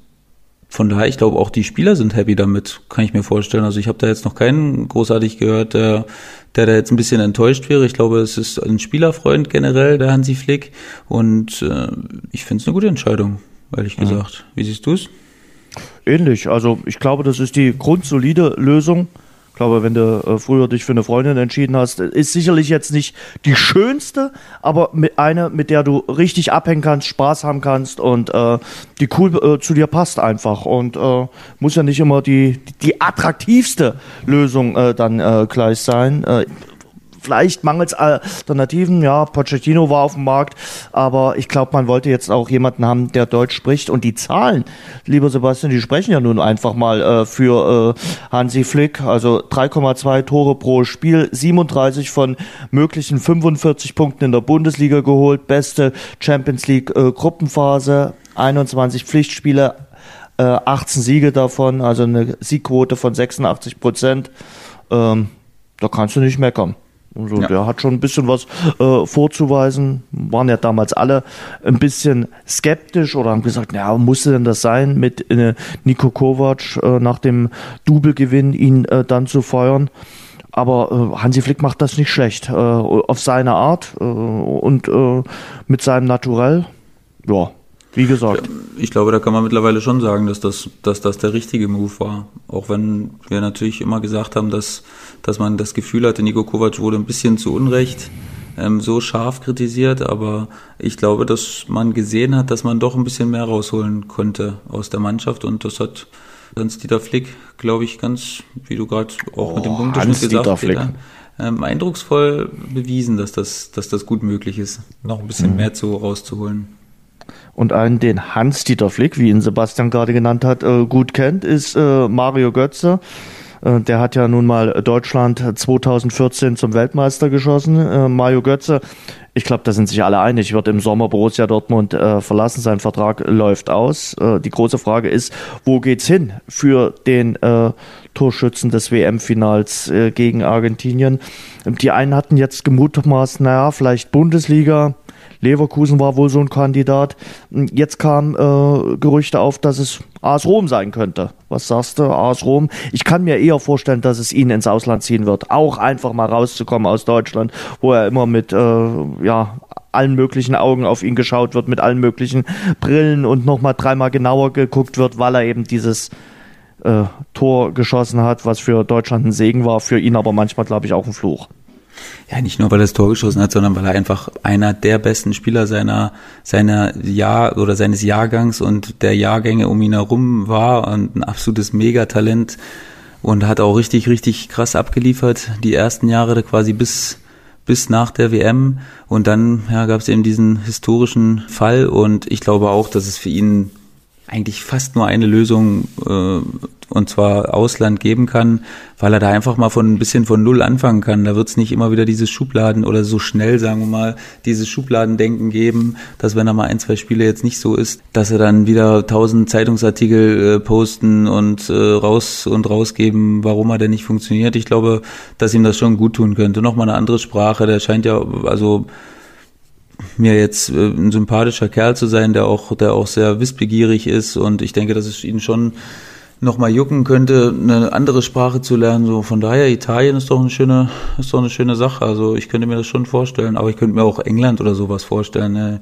von daher, ich glaube, auch die Spieler sind happy damit, kann ich mir vorstellen. Also ich habe da jetzt noch keinen großartig gehört, der, der da jetzt ein bisschen enttäuscht wäre. Ich glaube, es ist ein Spielerfreund generell, der Hansi Flick. Und äh, ich finde es eine gute Entscheidung, ehrlich mhm. gesagt. Wie siehst du es? Ähnlich. Also ich glaube, das ist die grundsolide Lösung. Ich glaube, wenn du äh, früher dich für eine Freundin entschieden hast, ist sicherlich jetzt nicht die schönste, aber eine, mit der du richtig abhängen kannst, Spaß haben kannst und äh, die cool äh, zu dir passt einfach und äh, muss ja nicht immer die, die attraktivste Lösung äh, dann gleich sein. Vielleicht mangels Alternativen. Ja, Pochettino war auf dem Markt, aber ich glaube, man wollte jetzt auch jemanden haben, der Deutsch spricht. Und die Zahlen, lieber Sebastian, die sprechen ja nun einfach mal äh, für äh, Hansi Flick. Also 3,2 Tore pro Spiel, 37 von möglichen 45 Punkten in der Bundesliga geholt, beste Champions League äh, Gruppenphase, 21 Pflichtspiele, 18 äh, Siege davon, also eine Siegquote von 86 Prozent. Ähm, da kannst du nicht meckern. Also ja. der hat schon ein bisschen was äh, vorzuweisen. Waren ja damals alle ein bisschen skeptisch oder haben gesagt, ja, musste denn das sein, mit äh, Niko Kovac äh, nach dem Double-Gewinn ihn äh, dann zu feuern. Aber äh, Hansi Flick macht das nicht schlecht. Äh, auf seine Art äh, und äh, mit seinem Naturell. Ja, wie gesagt. Ich glaube, da kann man mittlerweile schon sagen, dass das, dass das der richtige Move war. Auch wenn wir natürlich immer gesagt haben, dass, dass man das Gefühl hatte, Nico Kovac wurde ein bisschen zu Unrecht ähm, so scharf kritisiert, aber ich glaube, dass man gesehen hat, dass man doch ein bisschen mehr rausholen konnte aus der Mannschaft und das hat Hans-Dieter Flick, glaube ich, ganz, wie du gerade auch oh, mit dem Punkt gesagt hast, ähm, eindrucksvoll bewiesen, dass das, dass das gut möglich ist, noch ein bisschen mhm. mehr zu rauszuholen. Und einen, den Hans-Dieter Flick, wie ihn Sebastian gerade genannt hat, äh, gut kennt, ist äh, Mario Götze. Äh, der hat ja nun mal Deutschland 2014 zum Weltmeister geschossen. Mario Götze, ich glaube, da sind sich alle einig, wird im Sommer Borussia Dortmund verlassen. Sein Vertrag läuft aus. die große Frage ist, wo geht's hin für den Torschützen des WM-Finals gegen Argentinien? Die einen hatten jetzt gemutmaßt, naja, vielleicht Bundesliga Leverkusen war wohl so ein Kandidat. Jetzt kamen äh, Gerüchte auf, dass es AS Rom sein könnte. Was sagst du, AS Rom? Ich kann mir eher vorstellen, dass es ihn ins Ausland ziehen wird. Auch einfach mal rauszukommen aus Deutschland, wo er immer mit äh, ja, allen möglichen Augen auf ihn geschaut wird, mit allen möglichen Brillen und nochmal dreimal genauer geguckt wird, weil er eben dieses äh, Tor geschossen hat, was für Deutschland ein Segen war, für ihn aber manchmal, glaube ich, auch ein Fluch. Ja, nicht nur, weil er das Tor geschossen hat, sondern weil er einfach einer der besten Spieler seiner, seiner Jahr oder seines Jahrgangs und der Jahrgänge um ihn herum war und ein absolutes Megatalent und hat auch richtig, richtig krass abgeliefert, die ersten Jahre quasi bis, bis nach der WM. Und dann ja, gab es eben diesen historischen Fall und ich glaube auch, dass es für ihn eigentlich fast nur eine Lösung äh, und zwar Ausland geben kann, weil er da einfach mal von ein bisschen von Null anfangen kann. Da wird es nicht immer wieder dieses Schubladen oder so schnell, sagen wir mal, dieses Schubladendenken geben, dass wenn er mal ein, zwei Spiele jetzt nicht so ist, dass er dann wieder tausend Zeitungsartikel äh, posten und äh, raus und rausgeben, warum er denn nicht funktioniert. Ich glaube, dass ihm das schon gut tun könnte. Nochmal eine andere Sprache, der scheint ja, also mir jetzt äh, ein sympathischer Kerl zu sein, der auch, der auch sehr wissbegierig ist und ich denke, dass es ihn schon nochmal jucken könnte, eine andere Sprache zu lernen. So von daher, Italien ist doch eine schöne, ist doch eine schöne Sache. Also ich könnte mir das schon vorstellen, aber ich könnte mir auch England oder sowas vorstellen. Ne?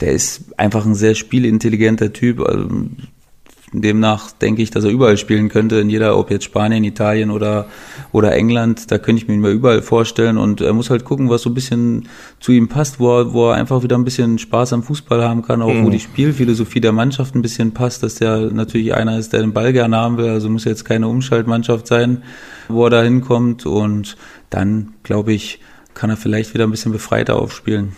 Der ist einfach ein sehr spielintelligenter Typ. Also demnach denke ich, dass er überall spielen könnte, in jeder, ob jetzt Spanien, Italien oder, oder England, da könnte ich mir überall vorstellen und er muss halt gucken, was so ein bisschen zu ihm passt, wo er, wo er einfach wieder ein bisschen Spaß am Fußball haben kann, auch mhm. wo die Spielphilosophie der Mannschaft ein bisschen passt, dass der natürlich einer ist, der den Ball gerne haben will, also muss jetzt keine Umschaltmannschaft sein, wo er da hinkommt und dann, glaube ich, kann er vielleicht wieder ein bisschen befreiter aufspielen.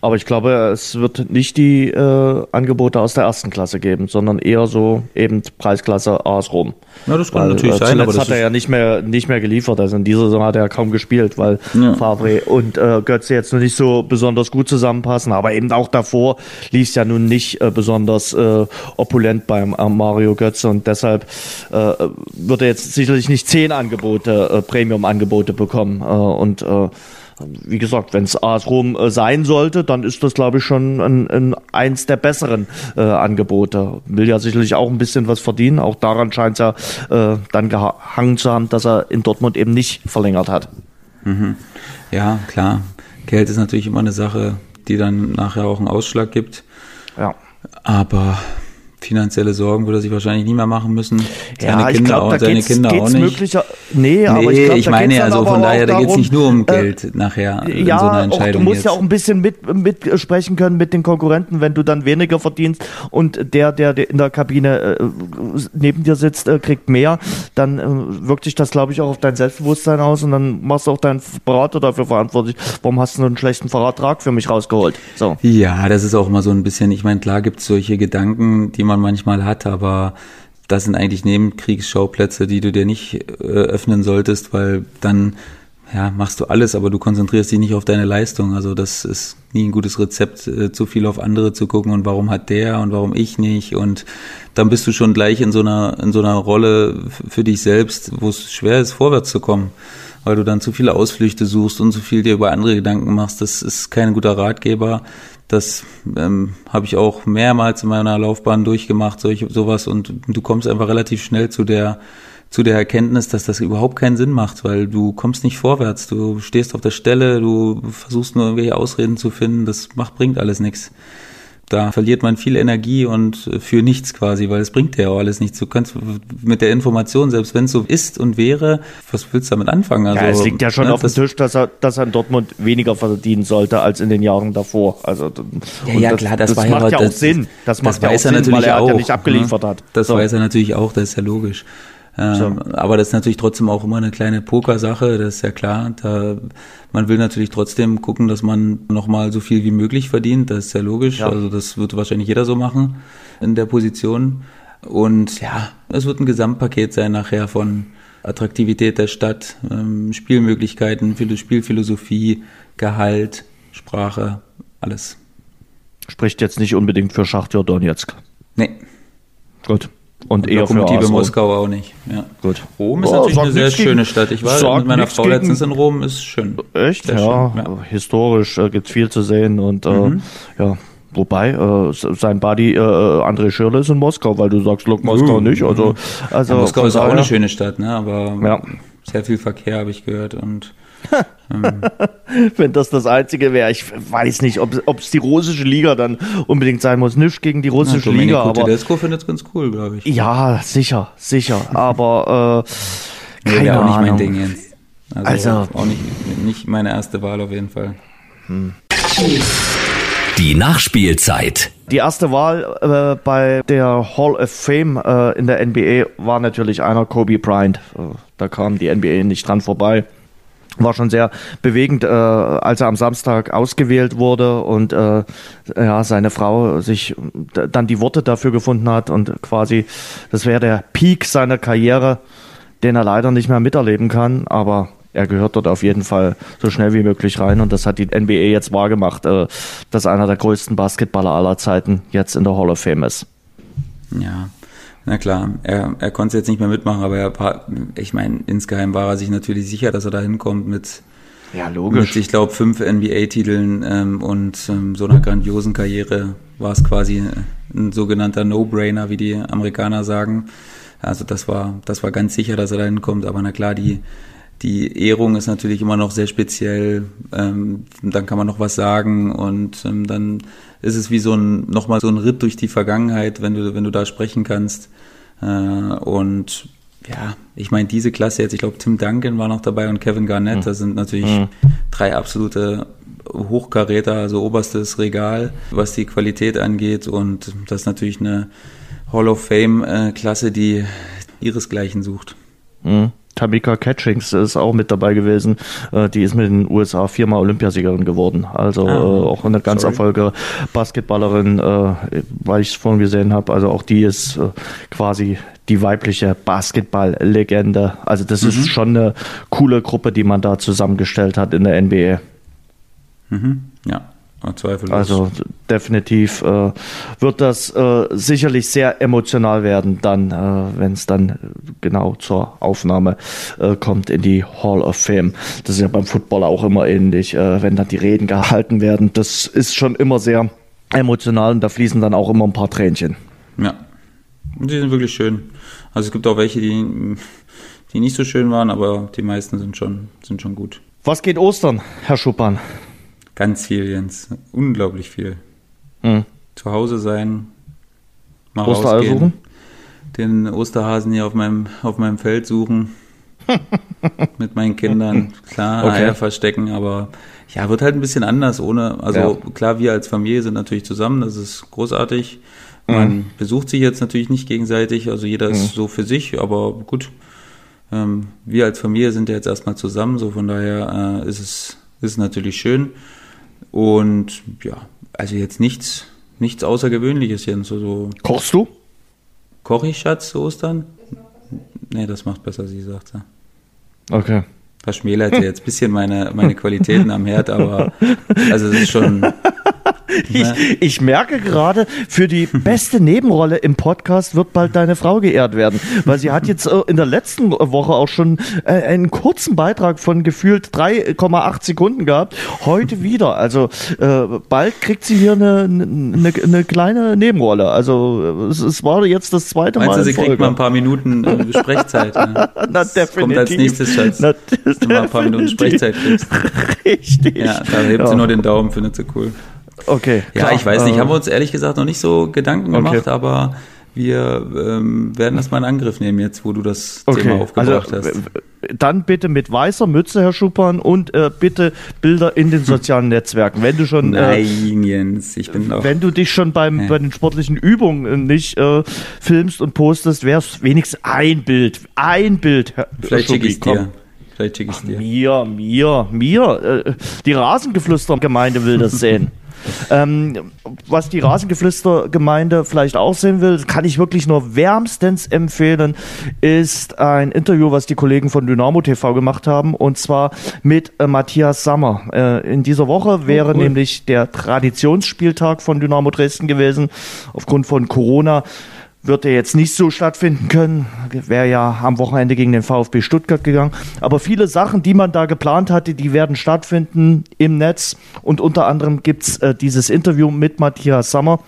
Aber ich glaube, es wird nicht die äh, Angebote aus der ersten Klasse geben, sondern eher so eben Preisklasse AS Rom. Ja, das kann weil, natürlich äh, sein. Zuletzt aber hat er ja nicht mehr, nicht mehr geliefert. Also in dieser Saison hat er ja kaum gespielt, weil ja. Favre und äh, Götze jetzt noch nicht so besonders gut zusammenpassen. Aber eben auch davor lief es ja nun nicht äh, besonders äh, opulent beim äh, Mario Götze und deshalb äh, wird er jetzt sicherlich nicht zehn Angebote, äh, Premium-Angebote bekommen. Äh, und äh, wie gesagt, wenn es AS Rom äh, sein sollte, dann ist das, glaube ich, schon ein, ein, eins der besseren äh, Angebote. Will ja sicherlich auch ein bisschen was verdienen. Auch daran scheint es ja äh, dann gehangen zu haben, dass er in Dortmund eben nicht verlängert hat. Mhm. Ja, klar. Geld ist natürlich immer eine Sache, die dann nachher auch einen Ausschlag gibt. Ja. Aber finanzielle Sorgen würde er sich wahrscheinlich nie mehr machen müssen. Seine ja, Kinder, glaub, auch, seine Kinder auch nicht. Möglicher, nee, aber nee, ich, glaub, ich meine, also von daher, da geht es nicht nur um äh, Geld äh, nachher ja, in so einer Entscheidung. Auch, du musst jetzt. ja auch ein bisschen mit, mit sprechen können mit den Konkurrenten, wenn du dann weniger verdienst und der, der, der in der Kabine äh, neben dir sitzt, äh, kriegt mehr, dann äh, wirkt sich das, glaube ich, auch auf dein Selbstbewusstsein aus und dann machst du auch deinen Berater dafür verantwortlich. Warum hast du einen schlechten Vertrag für mich rausgeholt? So. Ja, das ist auch immer so ein bisschen, ich meine, klar gibt es solche Gedanken, die man manchmal hat, aber das sind eigentlich Nebenkriegsschauplätze, die du dir nicht äh, öffnen solltest, weil dann ja, machst du alles, aber du konzentrierst dich nicht auf deine Leistung. Also das ist nie ein gutes Rezept, äh, zu viel auf andere zu gucken und warum hat der und warum ich nicht. Und dann bist du schon gleich in so einer, in so einer Rolle für dich selbst, wo es schwer ist, vorwärts zu kommen, weil du dann zu viele Ausflüchte suchst und zu viel dir über andere Gedanken machst. Das ist kein guter Ratgeber. Das ähm, habe ich auch mehrmals in meiner Laufbahn durchgemacht, solche, sowas. Und du kommst einfach relativ schnell zu der, zu der Erkenntnis, dass das überhaupt keinen Sinn macht, weil du kommst nicht vorwärts. Du stehst auf der Stelle, du versuchst nur irgendwelche Ausreden zu finden. Das macht, bringt alles nichts da verliert man viel Energie und äh, für nichts quasi, weil es bringt ja auch alles nichts. Du kannst mit der Information, selbst wenn es so ist und wäre, was willst du damit anfangen? Also, ja, es liegt ja schon ne, auf dem Tisch, dass er, dass er in Dortmund weniger verdienen sollte als in den Jahren davor. Also, ja, ja klar, das, das macht ja auch das, Sinn. Das, macht das ja weiß auch er Sinn, natürlich weil er auch, ja nicht abgeliefert ne? hat. Das so. weiß er natürlich auch, das ist ja logisch. Ähm, aber das ist natürlich trotzdem auch immer eine kleine Pokersache, das ist ja klar. Da, man will natürlich trotzdem gucken, dass man nochmal so viel wie möglich verdient, das ist ja logisch. Ja. Also das wird wahrscheinlich jeder so machen in der Position. Und ja, es wird ein Gesamtpaket sein nachher von Attraktivität der Stadt, ähm, Spielmöglichkeiten, Spielphilosophie, Gehalt, Sprache, alles. Spricht jetzt nicht unbedingt für Schachtjör Donetsk. Nee. Gut. Und eher Lokomotive für Moskau auch nicht. Ja. Gut. Rom ist oh, natürlich eine sehr schöne Stadt. Ich war mit meiner Frau gegen... letztens in Rom, ist schön. Echt? Ja, ja, Historisch äh, gibt viel zu sehen und äh, mhm. ja. Wobei, äh, sein Buddy äh, André Schirle ist in Moskau, weil du sagst, look, Moskau uh, nicht. Also, also ja, Moskau ist auch eine schöne Stadt, ne? aber ja. sehr viel Verkehr habe ich gehört und Wenn das das Einzige wäre. Ich weiß nicht, ob es die russische Liga dann unbedingt sein muss. Nicht gegen die russische ja, Liga. Aber Tedesco findet es ganz cool, glaube ich. Ja, sicher, sicher. Aber äh, keine nee, auch nicht mein Ding jetzt. Also, also, auch nicht, nicht meine erste Wahl auf jeden Fall. Hm. Die Nachspielzeit. Die erste Wahl äh, bei der Hall of Fame äh, in der NBA war natürlich einer Kobe Bryant. Äh, da kam die NBA nicht dran vorbei war schon sehr bewegend, äh, als er am Samstag ausgewählt wurde und äh, ja, seine Frau sich dann die Worte dafür gefunden hat und quasi, das wäre der Peak seiner Karriere, den er leider nicht mehr miterleben kann, aber er gehört dort auf jeden Fall so schnell wie möglich rein und das hat die NBA jetzt wahrgemacht, äh, dass einer der größten Basketballer aller Zeiten jetzt in der Hall of Fame ist. Ja, na klar, er, er konnte jetzt nicht mehr mitmachen, aber er, ich meine, insgeheim war er sich natürlich sicher, dass er da hinkommt mit, ja, logisch. mit ich glaube, fünf NBA-Titeln ähm, und ähm, so einer grandiosen Karriere war es quasi ein sogenannter No-Brainer, wie die Amerikaner sagen. Also das war, das war ganz sicher, dass er da hinkommt, aber na klar, die, die Ehrung ist natürlich immer noch sehr speziell. Ähm, dann kann man noch was sagen und ähm, dann ist es wie so ein nochmal so ein Ritt durch die Vergangenheit, wenn du wenn du da sprechen kannst. Äh, und ja, ich meine diese Klasse jetzt, ich glaube Tim Duncan war noch dabei und Kevin Garnett. Mhm. Das sind natürlich mhm. drei absolute Hochkaräter, also oberstes Regal, was die Qualität angeht und das ist natürlich eine Hall of Fame äh, Klasse, die ihresgleichen sucht. Mhm. Tamika Catchings ist auch mit dabei gewesen. Äh, die ist mit den USA viermal Olympiasiegerin geworden. Also ah, äh, auch eine ganz erfolgreiche Basketballerin, äh, weil ich es vorhin gesehen habe. Also auch die ist quasi die weibliche Basketball-Legende. Also das mhm. ist schon eine coole Gruppe, die man da zusammengestellt hat in der NBA. Mhm. Ja. Zweifellos. Also definitiv äh, wird das äh, sicherlich sehr emotional werden, dann, äh, wenn es dann genau zur Aufnahme äh, kommt in die Hall of Fame. Das ist ja beim Football auch immer ähnlich, äh, wenn dann die Reden gehalten werden. Das ist schon immer sehr emotional und da fließen dann auch immer ein paar Tränchen. Ja, die sind wirklich schön. Also es gibt auch welche, die, die nicht so schön waren, aber die meisten sind schon, sind schon gut. Was geht Ostern, Herr Schuppan? Ganz viel, Jens. Unglaublich viel. Hm. Zu Hause sein, mal Ostereier rausgehen, suchen? den Osterhasen hier auf meinem, auf meinem Feld suchen. mit meinen Kindern. Klar, okay. Eier verstecken, aber ja, wird halt ein bisschen anders ohne, also ja. klar, wir als Familie sind natürlich zusammen, das ist großartig. Man mhm. besucht sich jetzt natürlich nicht gegenseitig, also jeder ist mhm. so für sich, aber gut. Ähm, wir als Familie sind ja jetzt erstmal zusammen, so von daher äh, ist es ist natürlich schön. Und ja, also jetzt nichts, nichts Außergewöhnliches hier. So, so Kochst du? Koche ich, Schatz, zu Ostern? Nee, das macht besser, sie sagt sie. Okay. Verschmälert jetzt ein bisschen meine, meine Qualitäten am Herd, aber also es ist schon, ich, ich merke gerade, für die beste Nebenrolle im Podcast wird bald deine Frau geehrt werden, weil sie hat jetzt äh, in der letzten Woche auch schon äh, einen kurzen Beitrag von gefühlt 3,8 Sekunden gehabt. Heute wieder. Also äh, bald kriegt sie hier eine, eine, eine kleine Nebenrolle. Also es, es, war jetzt das zweite Meinst Mal. Meinst du, sie kriegt mal ein paar Minuten Sprechzeit? Ne? Na, definitiv. Kommt als nächstes, Schatz. Na, du mal ein paar Minuten Sprechzeit kriegst. Richtig. Ja, da hebt ja. sie nur den Daumen, findet sie cool. Okay. Ja, klar. ich weiß nicht, haben wir uns ehrlich gesagt noch nicht so Gedanken okay. gemacht, aber wir ähm, werden das mal in Angriff nehmen jetzt, wo du das okay. Thema aufgebracht also, hast. Dann bitte mit weißer Mütze, Herr Schuppan, und äh, bitte Bilder in den sozialen Netzwerken. Wenn du schon äh, Nein, Jens, ich bin auch, Wenn du dich schon beim, ja. bei den sportlichen Übungen nicht äh, filmst und postest, wäre es wenigstens ein Bild. Ein Bild, Herr Vielleicht schicke ich dir. Vielleicht schicke ich dir. Mir, mir, mir. Äh, die Rasengeflüster-Gemeinde will das sehen. Ähm, was die Rasengeflüster-Gemeinde vielleicht auch sehen will, kann ich wirklich nur wärmstens empfehlen, ist ein Interview, was die Kollegen von Dynamo TV gemacht haben, und zwar mit äh, Matthias Sammer. Äh, in dieser Woche wäre oh, cool. nämlich der Traditionsspieltag von Dynamo Dresden gewesen. Aufgrund von Corona wird er jetzt nicht so stattfinden können. Wäre ja am Wochenende gegen den VfB Stuttgart gegangen. Aber viele Sachen, die man da geplant hatte, die werden stattfinden im Netz. Und unter anderem gibt's äh, dieses Interview mit Matthias Sammer.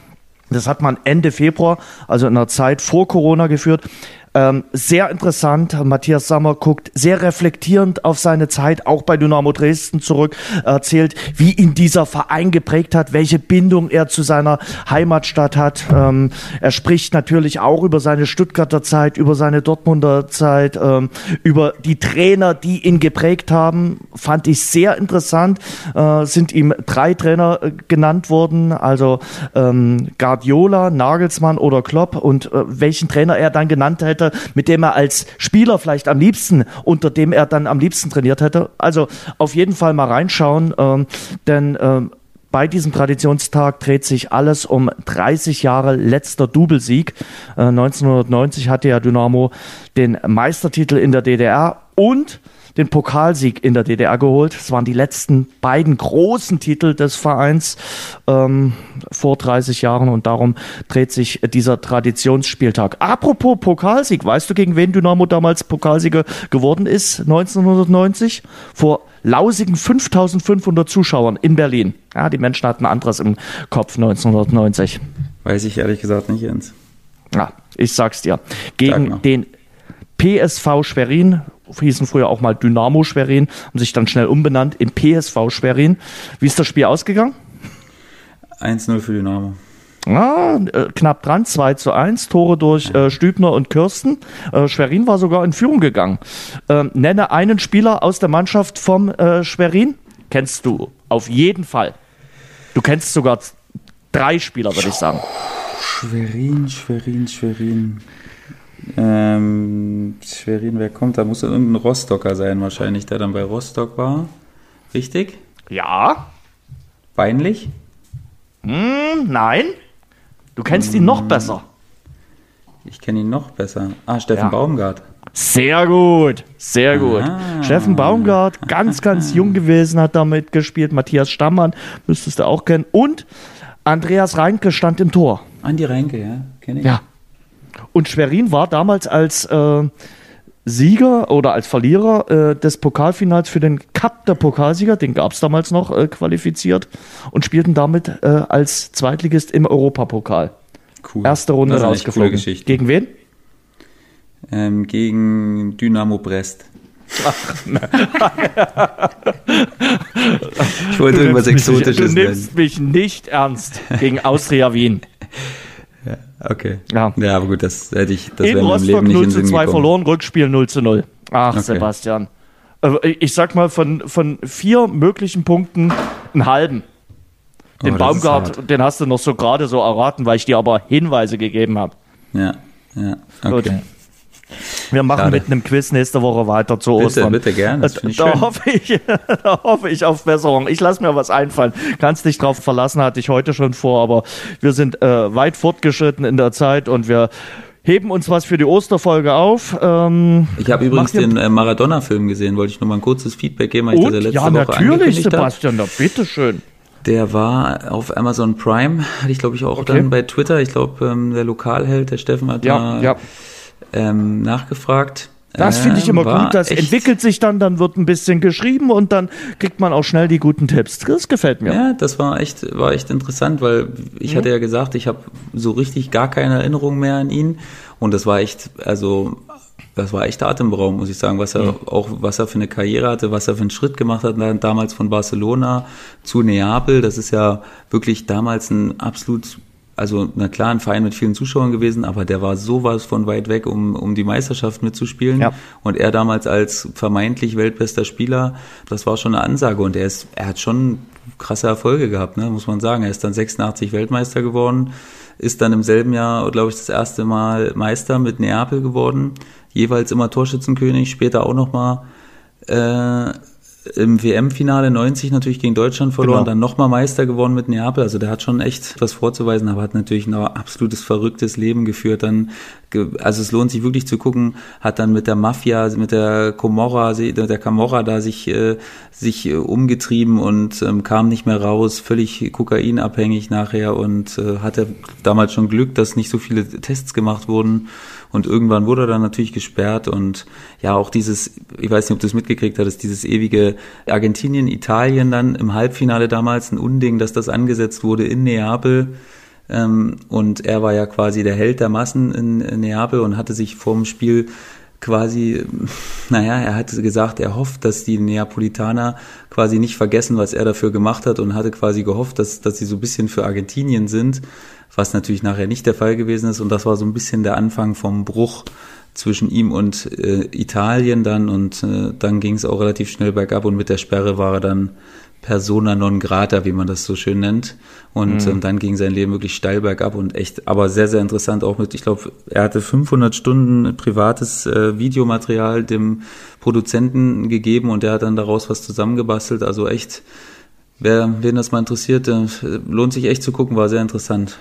Das hat man Ende Februar, also in der Zeit vor Corona geführt. Ähm, sehr interessant. Matthias Sammer guckt sehr reflektierend auf seine Zeit, auch bei Dynamo Dresden zurück, erzählt, wie ihn dieser Verein geprägt hat, welche Bindung er zu seiner Heimatstadt hat. Ähm, er spricht natürlich auch über seine Stuttgarter Zeit, über seine Dortmunder Zeit, ähm, über die Trainer, die ihn geprägt haben. Fand ich sehr interessant. Äh, sind ihm drei Trainer äh, genannt worden, also ähm, Guardiola, Nagelsmann oder Klopp und äh, welchen Trainer er dann genannt hätte hätte, mit dem er als Spieler vielleicht am liebsten, unter dem er dann am liebsten trainiert hätte. Also auf jeden Fall mal reinschauen, ähm, denn ähm, bei diesem Traditionstag dreht sich alles um 30 Jahre letzter Doublesieg. Äh, 1990 hatte ja Dynamo den Meistertitel in der DDR und den Pokalsieg in der DDR geholt. Es waren die letzten beiden großen Titel des Vereins ähm, vor 30 Jahren und darum dreht sich dieser Traditionsspieltag. Apropos Pokalsieg, weißt du, gegen wen Dynamo damals Pokalsieger geworden ist 1990? Vor lausigen 5500 Zuschauern in Berlin. Ja, die Menschen hatten anderes im Kopf 1990. Weiß ich ehrlich gesagt nicht, Jens. Ja, ich sag's dir. Gegen den PSV Schwerin, hießen früher auch mal Dynamo Schwerin, haben sich dann schnell umbenannt in PSV Schwerin. Wie ist das Spiel ausgegangen? 1-0 für Dynamo. Ah, äh, knapp dran, 2 zu 1, Tore durch äh, Stübner und Kirsten. Äh, Schwerin war sogar in Führung gegangen. Ähm, nenne einen Spieler aus der Mannschaft vom äh, Schwerin. Kennst du auf jeden Fall. Du kennst sogar drei Spieler, würde ich sagen. Schwerin, Schwerin, Schwerin. Ähm, Schwerin, wer kommt? Da muss irgendein Rostocker sein, wahrscheinlich, der dann bei Rostock war. Richtig? Ja. Peinlich? Hm, nein. Du kennst ihn noch besser. Ich kenne ihn noch besser. Ah, Steffen ja. Baumgart. Sehr gut, sehr gut. Ah. Steffen Baumgart, ganz, ganz jung gewesen, hat damit gespielt. Matthias Stammann, müsstest du auch kennen. Und Andreas Reinke stand im Tor. Andi Reinke, ja, kenne ich. Ja. Und Schwerin war damals als äh, Sieger oder als Verlierer äh, des Pokalfinals für den Cup der Pokalsieger, den gab es damals noch, äh, qualifiziert und spielten damit äh, als Zweitligist im Europapokal. Cool. Erste Runde rausgeflogen. Gegen wen? Ähm, gegen Dynamo Brest. Ach, ich wollte irgendwas Exotisches Du nimmst mich nicht ernst gegen Austria Wien. Okay. Ja. ja, aber gut, das hätte ich, das in wäre Rostock Leben nicht 0 zu 2 verloren, Rückspiel 0 zu 0. Ach, okay. Sebastian. Äh, ich sag mal, von, von vier möglichen Punkten einen halben. Den oh, Baumgart, den hast du noch so gerade so erraten, weil ich dir aber Hinweise gegeben habe. Ja, ja, okay. Gut. Wir machen Schade. mit einem Quiz nächste Woche weiter zu Ostern. Bitte, gerne. Da, da hoffe ich, da hoffe ich auf Besserung. Ich lasse mir was einfallen. Kannst dich drauf verlassen, hatte ich heute schon vor, aber wir sind äh, weit fortgeschritten in der Zeit und wir heben uns was für die Osterfolge auf. Ähm, ich habe übrigens den äh, Maradona-Film gesehen, wollte ich nur mal ein kurzes Feedback geben, weil ich das ja letzte ja, Woche natürlich, Sebastian, da bitteschön. Der war auf Amazon Prime, hatte ich glaube ich auch okay. dann bei Twitter. Ich glaube, ähm, der Lokalheld, der Steffen hat ja, da ja ähm, nachgefragt. Das finde ich immer gut. Das entwickelt sich dann, dann wird ein bisschen geschrieben und dann kriegt man auch schnell die guten Tipps. Das gefällt mir. Ja, das war echt, war echt interessant, weil ich mhm. hatte ja gesagt, ich habe so richtig gar keine Erinnerung mehr an ihn. Und das war echt, also das war echt atemberaubend, muss ich sagen, was er mhm. auch, was er für eine Karriere hatte, was er für einen Schritt gemacht hat, damals von Barcelona zu Neapel. Das ist ja wirklich damals ein absolut also na klar, ein Verein mit vielen Zuschauern gewesen, aber der war sowas von weit weg, um, um die Meisterschaft mitzuspielen. Ja. Und er damals als vermeintlich weltbester Spieler, das war schon eine Ansage. Und er ist, er hat schon krasse Erfolge gehabt, ne, muss man sagen. Er ist dann 86 Weltmeister geworden, ist dann im selben Jahr, glaube ich, das erste Mal Meister mit Neapel geworden, jeweils immer Torschützenkönig, später auch nochmal äh, im WM-Finale 90 natürlich gegen Deutschland verloren, genau. dann nochmal Meister geworden mit Neapel. Also der hat schon echt was vorzuweisen, aber hat natürlich ein absolutes verrücktes Leben geführt. Dann, also es lohnt sich wirklich zu gucken, hat dann mit der Mafia, mit der Comorra, der Camorra da sich, äh, sich äh, umgetrieben und ähm, kam nicht mehr raus, völlig kokainabhängig nachher und äh, hatte damals schon Glück, dass nicht so viele Tests gemacht wurden. Und irgendwann wurde er dann natürlich gesperrt und ja, auch dieses, ich weiß nicht, ob du es mitgekriegt hattest, dieses ewige Argentinien, Italien dann im Halbfinale damals, ein Unding, dass das angesetzt wurde in Neapel. Ähm, und er war ja quasi der Held der Massen in Neapel und hatte sich vorm Spiel quasi, naja, er hatte gesagt, er hofft, dass die Neapolitaner quasi nicht vergessen, was er dafür gemacht hat und hatte quasi gehofft, dass, dass sie so ein bisschen für Argentinien sind was natürlich nachher nicht der Fall gewesen ist. Und das war so ein bisschen der Anfang vom Bruch zwischen ihm und äh, Italien dann. Und äh, dann ging es auch relativ schnell bergab und mit der Sperre war er dann persona non grata, wie man das so schön nennt. Und mhm. ähm, dann ging sein Leben wirklich steil bergab und echt, aber sehr, sehr interessant auch mit, ich glaube, er hatte 500 Stunden privates äh, Videomaterial dem Produzenten gegeben und der hat dann daraus was zusammengebastelt. Also echt, wer, wen das mal interessiert, äh, lohnt sich echt zu gucken, war sehr interessant.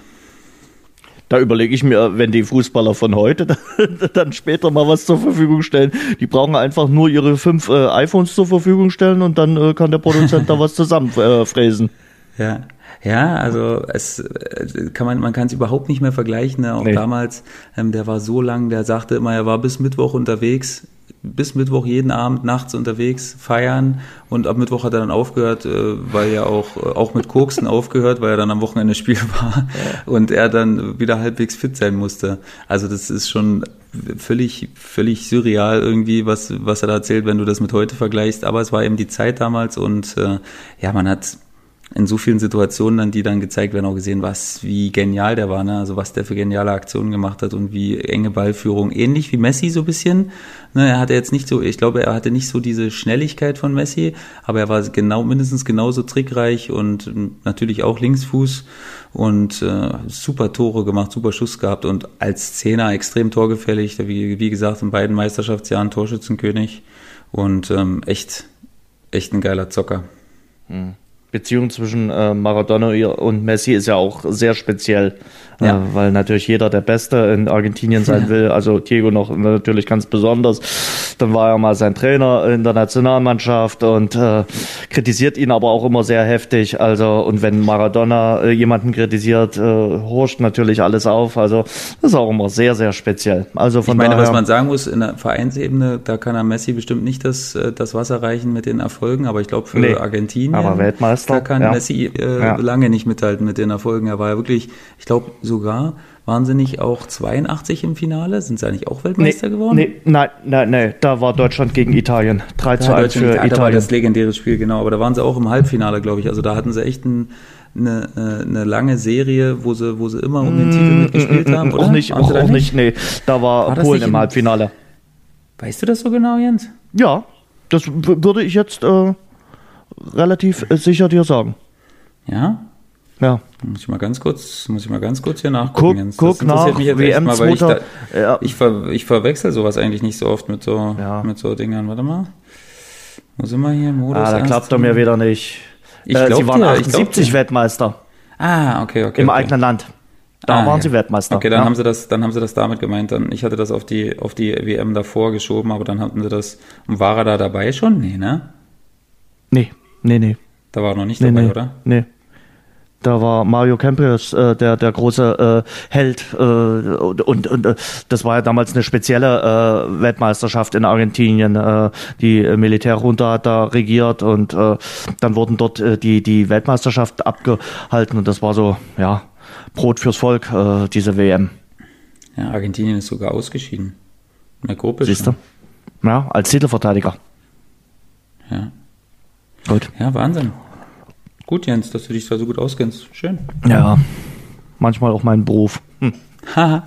Da überlege ich mir, wenn die Fußballer von heute dann später mal was zur Verfügung stellen, die brauchen einfach nur ihre fünf äh, iPhones zur Verfügung stellen und dann äh, kann der Produzent da was zusammenfräsen. Äh, ja. Ja, also es äh, kann man, man kann es überhaupt nicht mehr vergleichen. Ne? Auch nee. damals, ähm, der war so lang, der sagte immer, er war bis Mittwoch unterwegs bis Mittwoch jeden Abend nachts unterwegs feiern und ab Mittwoch hat er dann aufgehört, äh, weil er auch, äh, auch mit Koksen aufgehört, weil er dann am Wochenende Spiel war und er dann wieder halbwegs fit sein musste. Also das ist schon völlig, völlig surreal irgendwie, was, was er da erzählt, wenn du das mit heute vergleichst. Aber es war eben die Zeit damals und äh, ja, man hat in so vielen Situationen dann, die dann gezeigt werden, auch gesehen, was, wie genial der war, ne? Also was der für geniale Aktionen gemacht hat und wie enge Ballführung. Ähnlich wie Messi so ein bisschen. Ne? Er hatte jetzt nicht so, ich glaube, er hatte nicht so diese Schnelligkeit von Messi, aber er war genau, mindestens genauso trickreich und natürlich auch Linksfuß und äh, super Tore gemacht, super Schuss gehabt und als Zehner extrem torgefällig, wie, wie gesagt, in beiden Meisterschaftsjahren Torschützenkönig und ähm, echt, echt ein geiler Zocker. Mhm. Beziehung zwischen äh, Maradona und Messi ist ja auch sehr speziell, äh, ja. äh, weil natürlich jeder der Beste in Argentinien sein ja. will. Also Diego noch natürlich ganz besonders. Dann war er mal sein Trainer in der Nationalmannschaft und äh, kritisiert ihn aber auch immer sehr heftig. Also und wenn Maradona äh, jemanden kritisiert, äh, horcht natürlich alles auf. Also das ist auch immer sehr sehr speziell. Also von ich meine, daher, was man sagen muss in der Vereinsebene, da kann er Messi bestimmt nicht das äh, das Wasser reichen mit den Erfolgen, aber ich glaube für nee, Argentinien. Aber Weltmeister Meister. Da kann ja. Messi äh, ja. lange nicht mithalten mit den Erfolgen. Er war ja wirklich, ich glaube sogar, waren sie nicht auch 82 im Finale? Sind sie eigentlich auch Weltmeister nee, geworden? Nee, nein, nein, nein, da war Deutschland gegen Italien. 3 zu 1 für Italien. Da war das legendäre Spiel, genau. Aber da waren sie auch im Halbfinale, glaube ich. Also da hatten sie echt ein, eine, äh, eine lange Serie, wo sie, wo sie immer um den Titel mm, mitgespielt mm, haben, oder? Auch nicht, auch, auch nicht, nee. Da war, war Polen im Halbfinale. Weißt du das so genau, Jens? Ja, das würde ich jetzt äh, relativ äh, sicher dir sagen. Ja? Ja. Muss ich mal ganz kurz, muss ich mal ganz kurz hier nachgucken. Guck, guck nach mich jetzt WM mal, weil ich, da, ja. ich, ver, ich verwechsel sowas eigentlich nicht so oft mit so, ja. mit so Dingern. Warte mal. Wo sind wir hier? Modus ah, da klappt er mir wieder nicht. Ich äh, sie waren dir, 78 Weltmeister. Ah, okay, okay. Im okay. eigenen Land. Da ah, waren ja. sie Weltmeister. Okay, dann ja. haben sie das, dann haben sie das damit gemeint. Dann, ich hatte das auf die, auf die WM davor geschoben, aber dann hatten sie das. Und war er da dabei schon? Nee, ne? Nee, nee, nee. Da war er noch nicht nee, dabei, nee, oder? Nee. Da war Mario Kempes äh, der, der große äh, Held äh, und, und, und äh, das war ja damals eine spezielle äh, Weltmeisterschaft in Argentinien. Äh, die Militärjunta hat da regiert und äh, dann wurden dort äh, die, die Weltmeisterschaft abgehalten und das war so, ja, Brot fürs Volk, äh, diese WM. Ja, Argentinien ist sogar ausgeschieden. Siehst du? Ja, als Titelverteidiger. Ja. Gut. Ja, Wahnsinn. Gut, Jens, dass du dich da so gut auskennst. Schön. Ja, manchmal auch mein Beruf. Hm.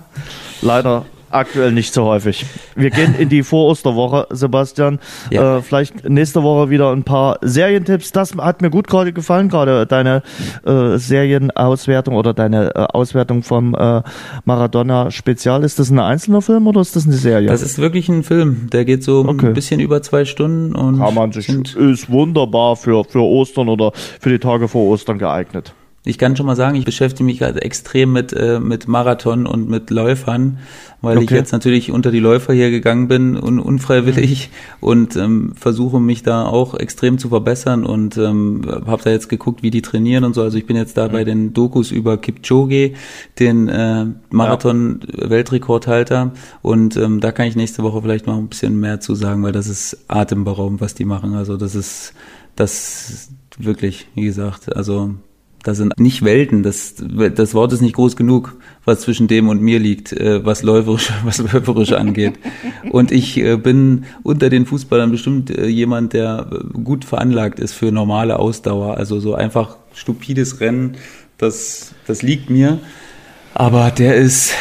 Leider Aktuell nicht so häufig. Wir gehen in die Vorosterwoche, Sebastian. Ja. Äh, vielleicht nächste Woche wieder ein paar Serientipps. Das hat mir gut gerade gefallen, gerade deine äh, Serienauswertung oder deine äh, Auswertung vom äh, Maradona Spezial. Ist das ein einzelner Film oder ist das eine Serie? Das ist wirklich ein Film. Der geht so okay. ein bisschen über zwei Stunden und kann man sich ist wunderbar für für Ostern oder für die Tage vor Ostern geeignet. Ich kann schon mal sagen, ich beschäftige mich gerade extrem mit, äh, mit Marathon und mit Läufern, weil okay. ich jetzt natürlich unter die Läufer hier gegangen bin und unfreiwillig mhm. und ähm, versuche mich da auch extrem zu verbessern und ähm, habe da jetzt geguckt, wie die trainieren und so. Also ich bin jetzt da mhm. bei den Dokus über Kipchoge, den äh, Marathon-Weltrekordhalter und ähm, da kann ich nächste Woche vielleicht noch ein bisschen mehr zu sagen, weil das ist atemberaubend, was die machen. Also das ist das wirklich, wie gesagt, also das sind nicht Welten, das, das Wort ist nicht groß genug, was zwischen dem und mir liegt, äh, was läuferisch, was läuferisch angeht. Und ich äh, bin unter den Fußballern bestimmt äh, jemand, der gut veranlagt ist für normale Ausdauer. Also so einfach stupides Rennen, das, das liegt mir. Aber der ist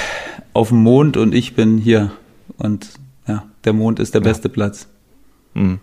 auf dem Mond und ich bin hier. Und ja, der Mond ist der ja. beste Platz. Mhm.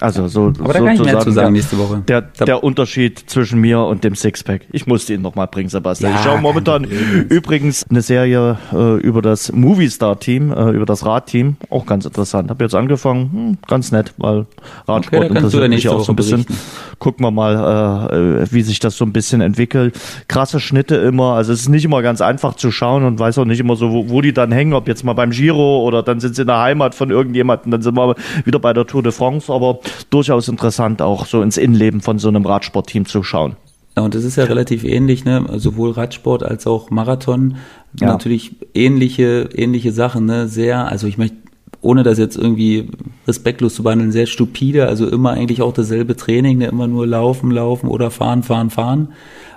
Also so, Aber da kann ich mehr zu sagen nächste Woche. Der, der Unterschied zwischen mir und dem Sixpack. Ich musste ihn nochmal bringen, Sebastian. Ja, ich schaue momentan übrigens eine Serie äh, über das Movie Star Team, äh, über das Radteam. Auch ganz interessant. Habe jetzt angefangen, hm, ganz nett, weil Radsport okay, interessiert mich auch so ein bisschen. Berichten. Gucken wir mal, äh, wie sich das so ein bisschen entwickelt. Krasse Schnitte immer. Also es ist nicht immer ganz einfach zu schauen und weiß auch nicht immer so, wo, wo die dann hängen, ob jetzt mal beim Giro oder dann sind sie in der Heimat von irgendjemandem, dann sind wir wieder bei der Tour de France. Aber durchaus interessant, auch so ins Innenleben von so einem Radsportteam zu schauen. Ja, und das ist ja relativ ähnlich, ne? Sowohl Radsport als auch Marathon. Ja. Natürlich ähnliche, ähnliche Sachen, ne? Sehr, also ich möchte ohne das jetzt irgendwie respektlos zu behandeln, sehr stupide, also immer eigentlich auch dasselbe Training, ne, immer nur laufen, laufen oder fahren, fahren, fahren.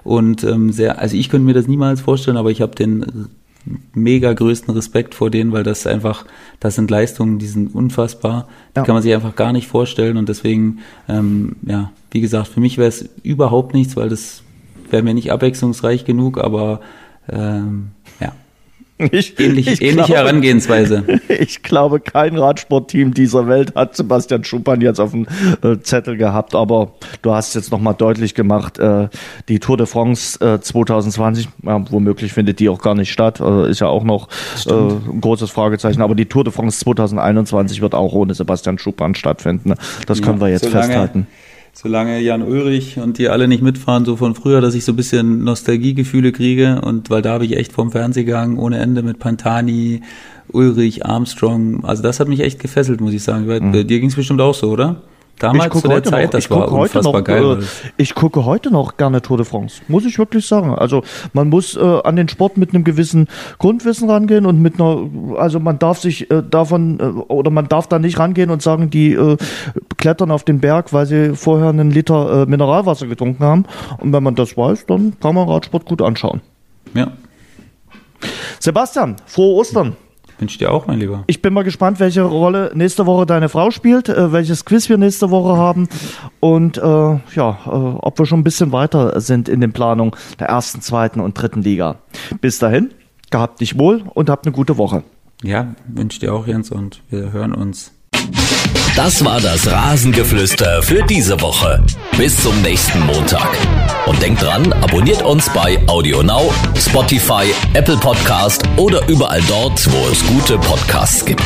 Und ähm, sehr, also ich könnte mir das niemals vorstellen, aber ich habe den mega größten Respekt vor denen, weil das einfach, das sind Leistungen, die sind unfassbar. Die ja. kann man sich einfach gar nicht vorstellen und deswegen, ähm, ja, wie gesagt, für mich wäre es überhaupt nichts, weil das wäre mir nicht abwechslungsreich genug, aber ähm, ich, Ähnlich, ich ähnliche glaube, Herangehensweise. Ich glaube, kein Radsportteam dieser Welt hat Sebastian Schuppan jetzt auf dem äh, Zettel gehabt, aber du hast jetzt nochmal deutlich gemacht, äh, die Tour de France äh, 2020, ja, womöglich findet die auch gar nicht statt, äh, ist ja auch noch äh, ein großes Fragezeichen, aber die Tour de France 2021 wird auch ohne Sebastian Schuppan stattfinden. Das ja, können wir jetzt festhalten solange Jan Ulrich und die alle nicht mitfahren, so von früher, dass ich so ein bisschen Nostalgiegefühle kriege und weil da habe ich echt vom Fernseher gegangen, ohne Ende mit Pantani, Ulrich, Armstrong. Also das hat mich echt gefesselt, muss ich sagen. Mhm. Dir ging es bestimmt auch so, oder? Damals zu der Zeit, noch, das war unfassbar noch, geil. Äh, ich gucke heute noch gerne Tour de France, muss ich wirklich sagen. Also man muss äh, an den Sport mit einem gewissen Grundwissen rangehen und mit einer, also man darf sich äh, davon äh, oder man darf da nicht rangehen und sagen, die äh, klettern auf den Berg, weil sie vorher einen Liter äh, Mineralwasser getrunken haben. Und wenn man das weiß, dann kann man Radsport gut anschauen. Ja. Sebastian, frohe Ostern. Wünsche dir auch, mein Lieber. Ich bin mal gespannt, welche Rolle nächste Woche deine Frau spielt, äh, welches Quiz wir nächste Woche haben und äh, ja, äh, ob wir schon ein bisschen weiter sind in den Planungen der ersten, zweiten und dritten Liga. Bis dahin, gehabt dich wohl und habt eine gute Woche. Ja, wünsche dir auch, Jens, und wir hören uns. Das war das Rasengeflüster für diese Woche. Bis zum nächsten Montag. Und denkt dran, abonniert uns bei Audio Now, Spotify, Apple Podcast oder überall dort, wo es gute Podcasts gibt.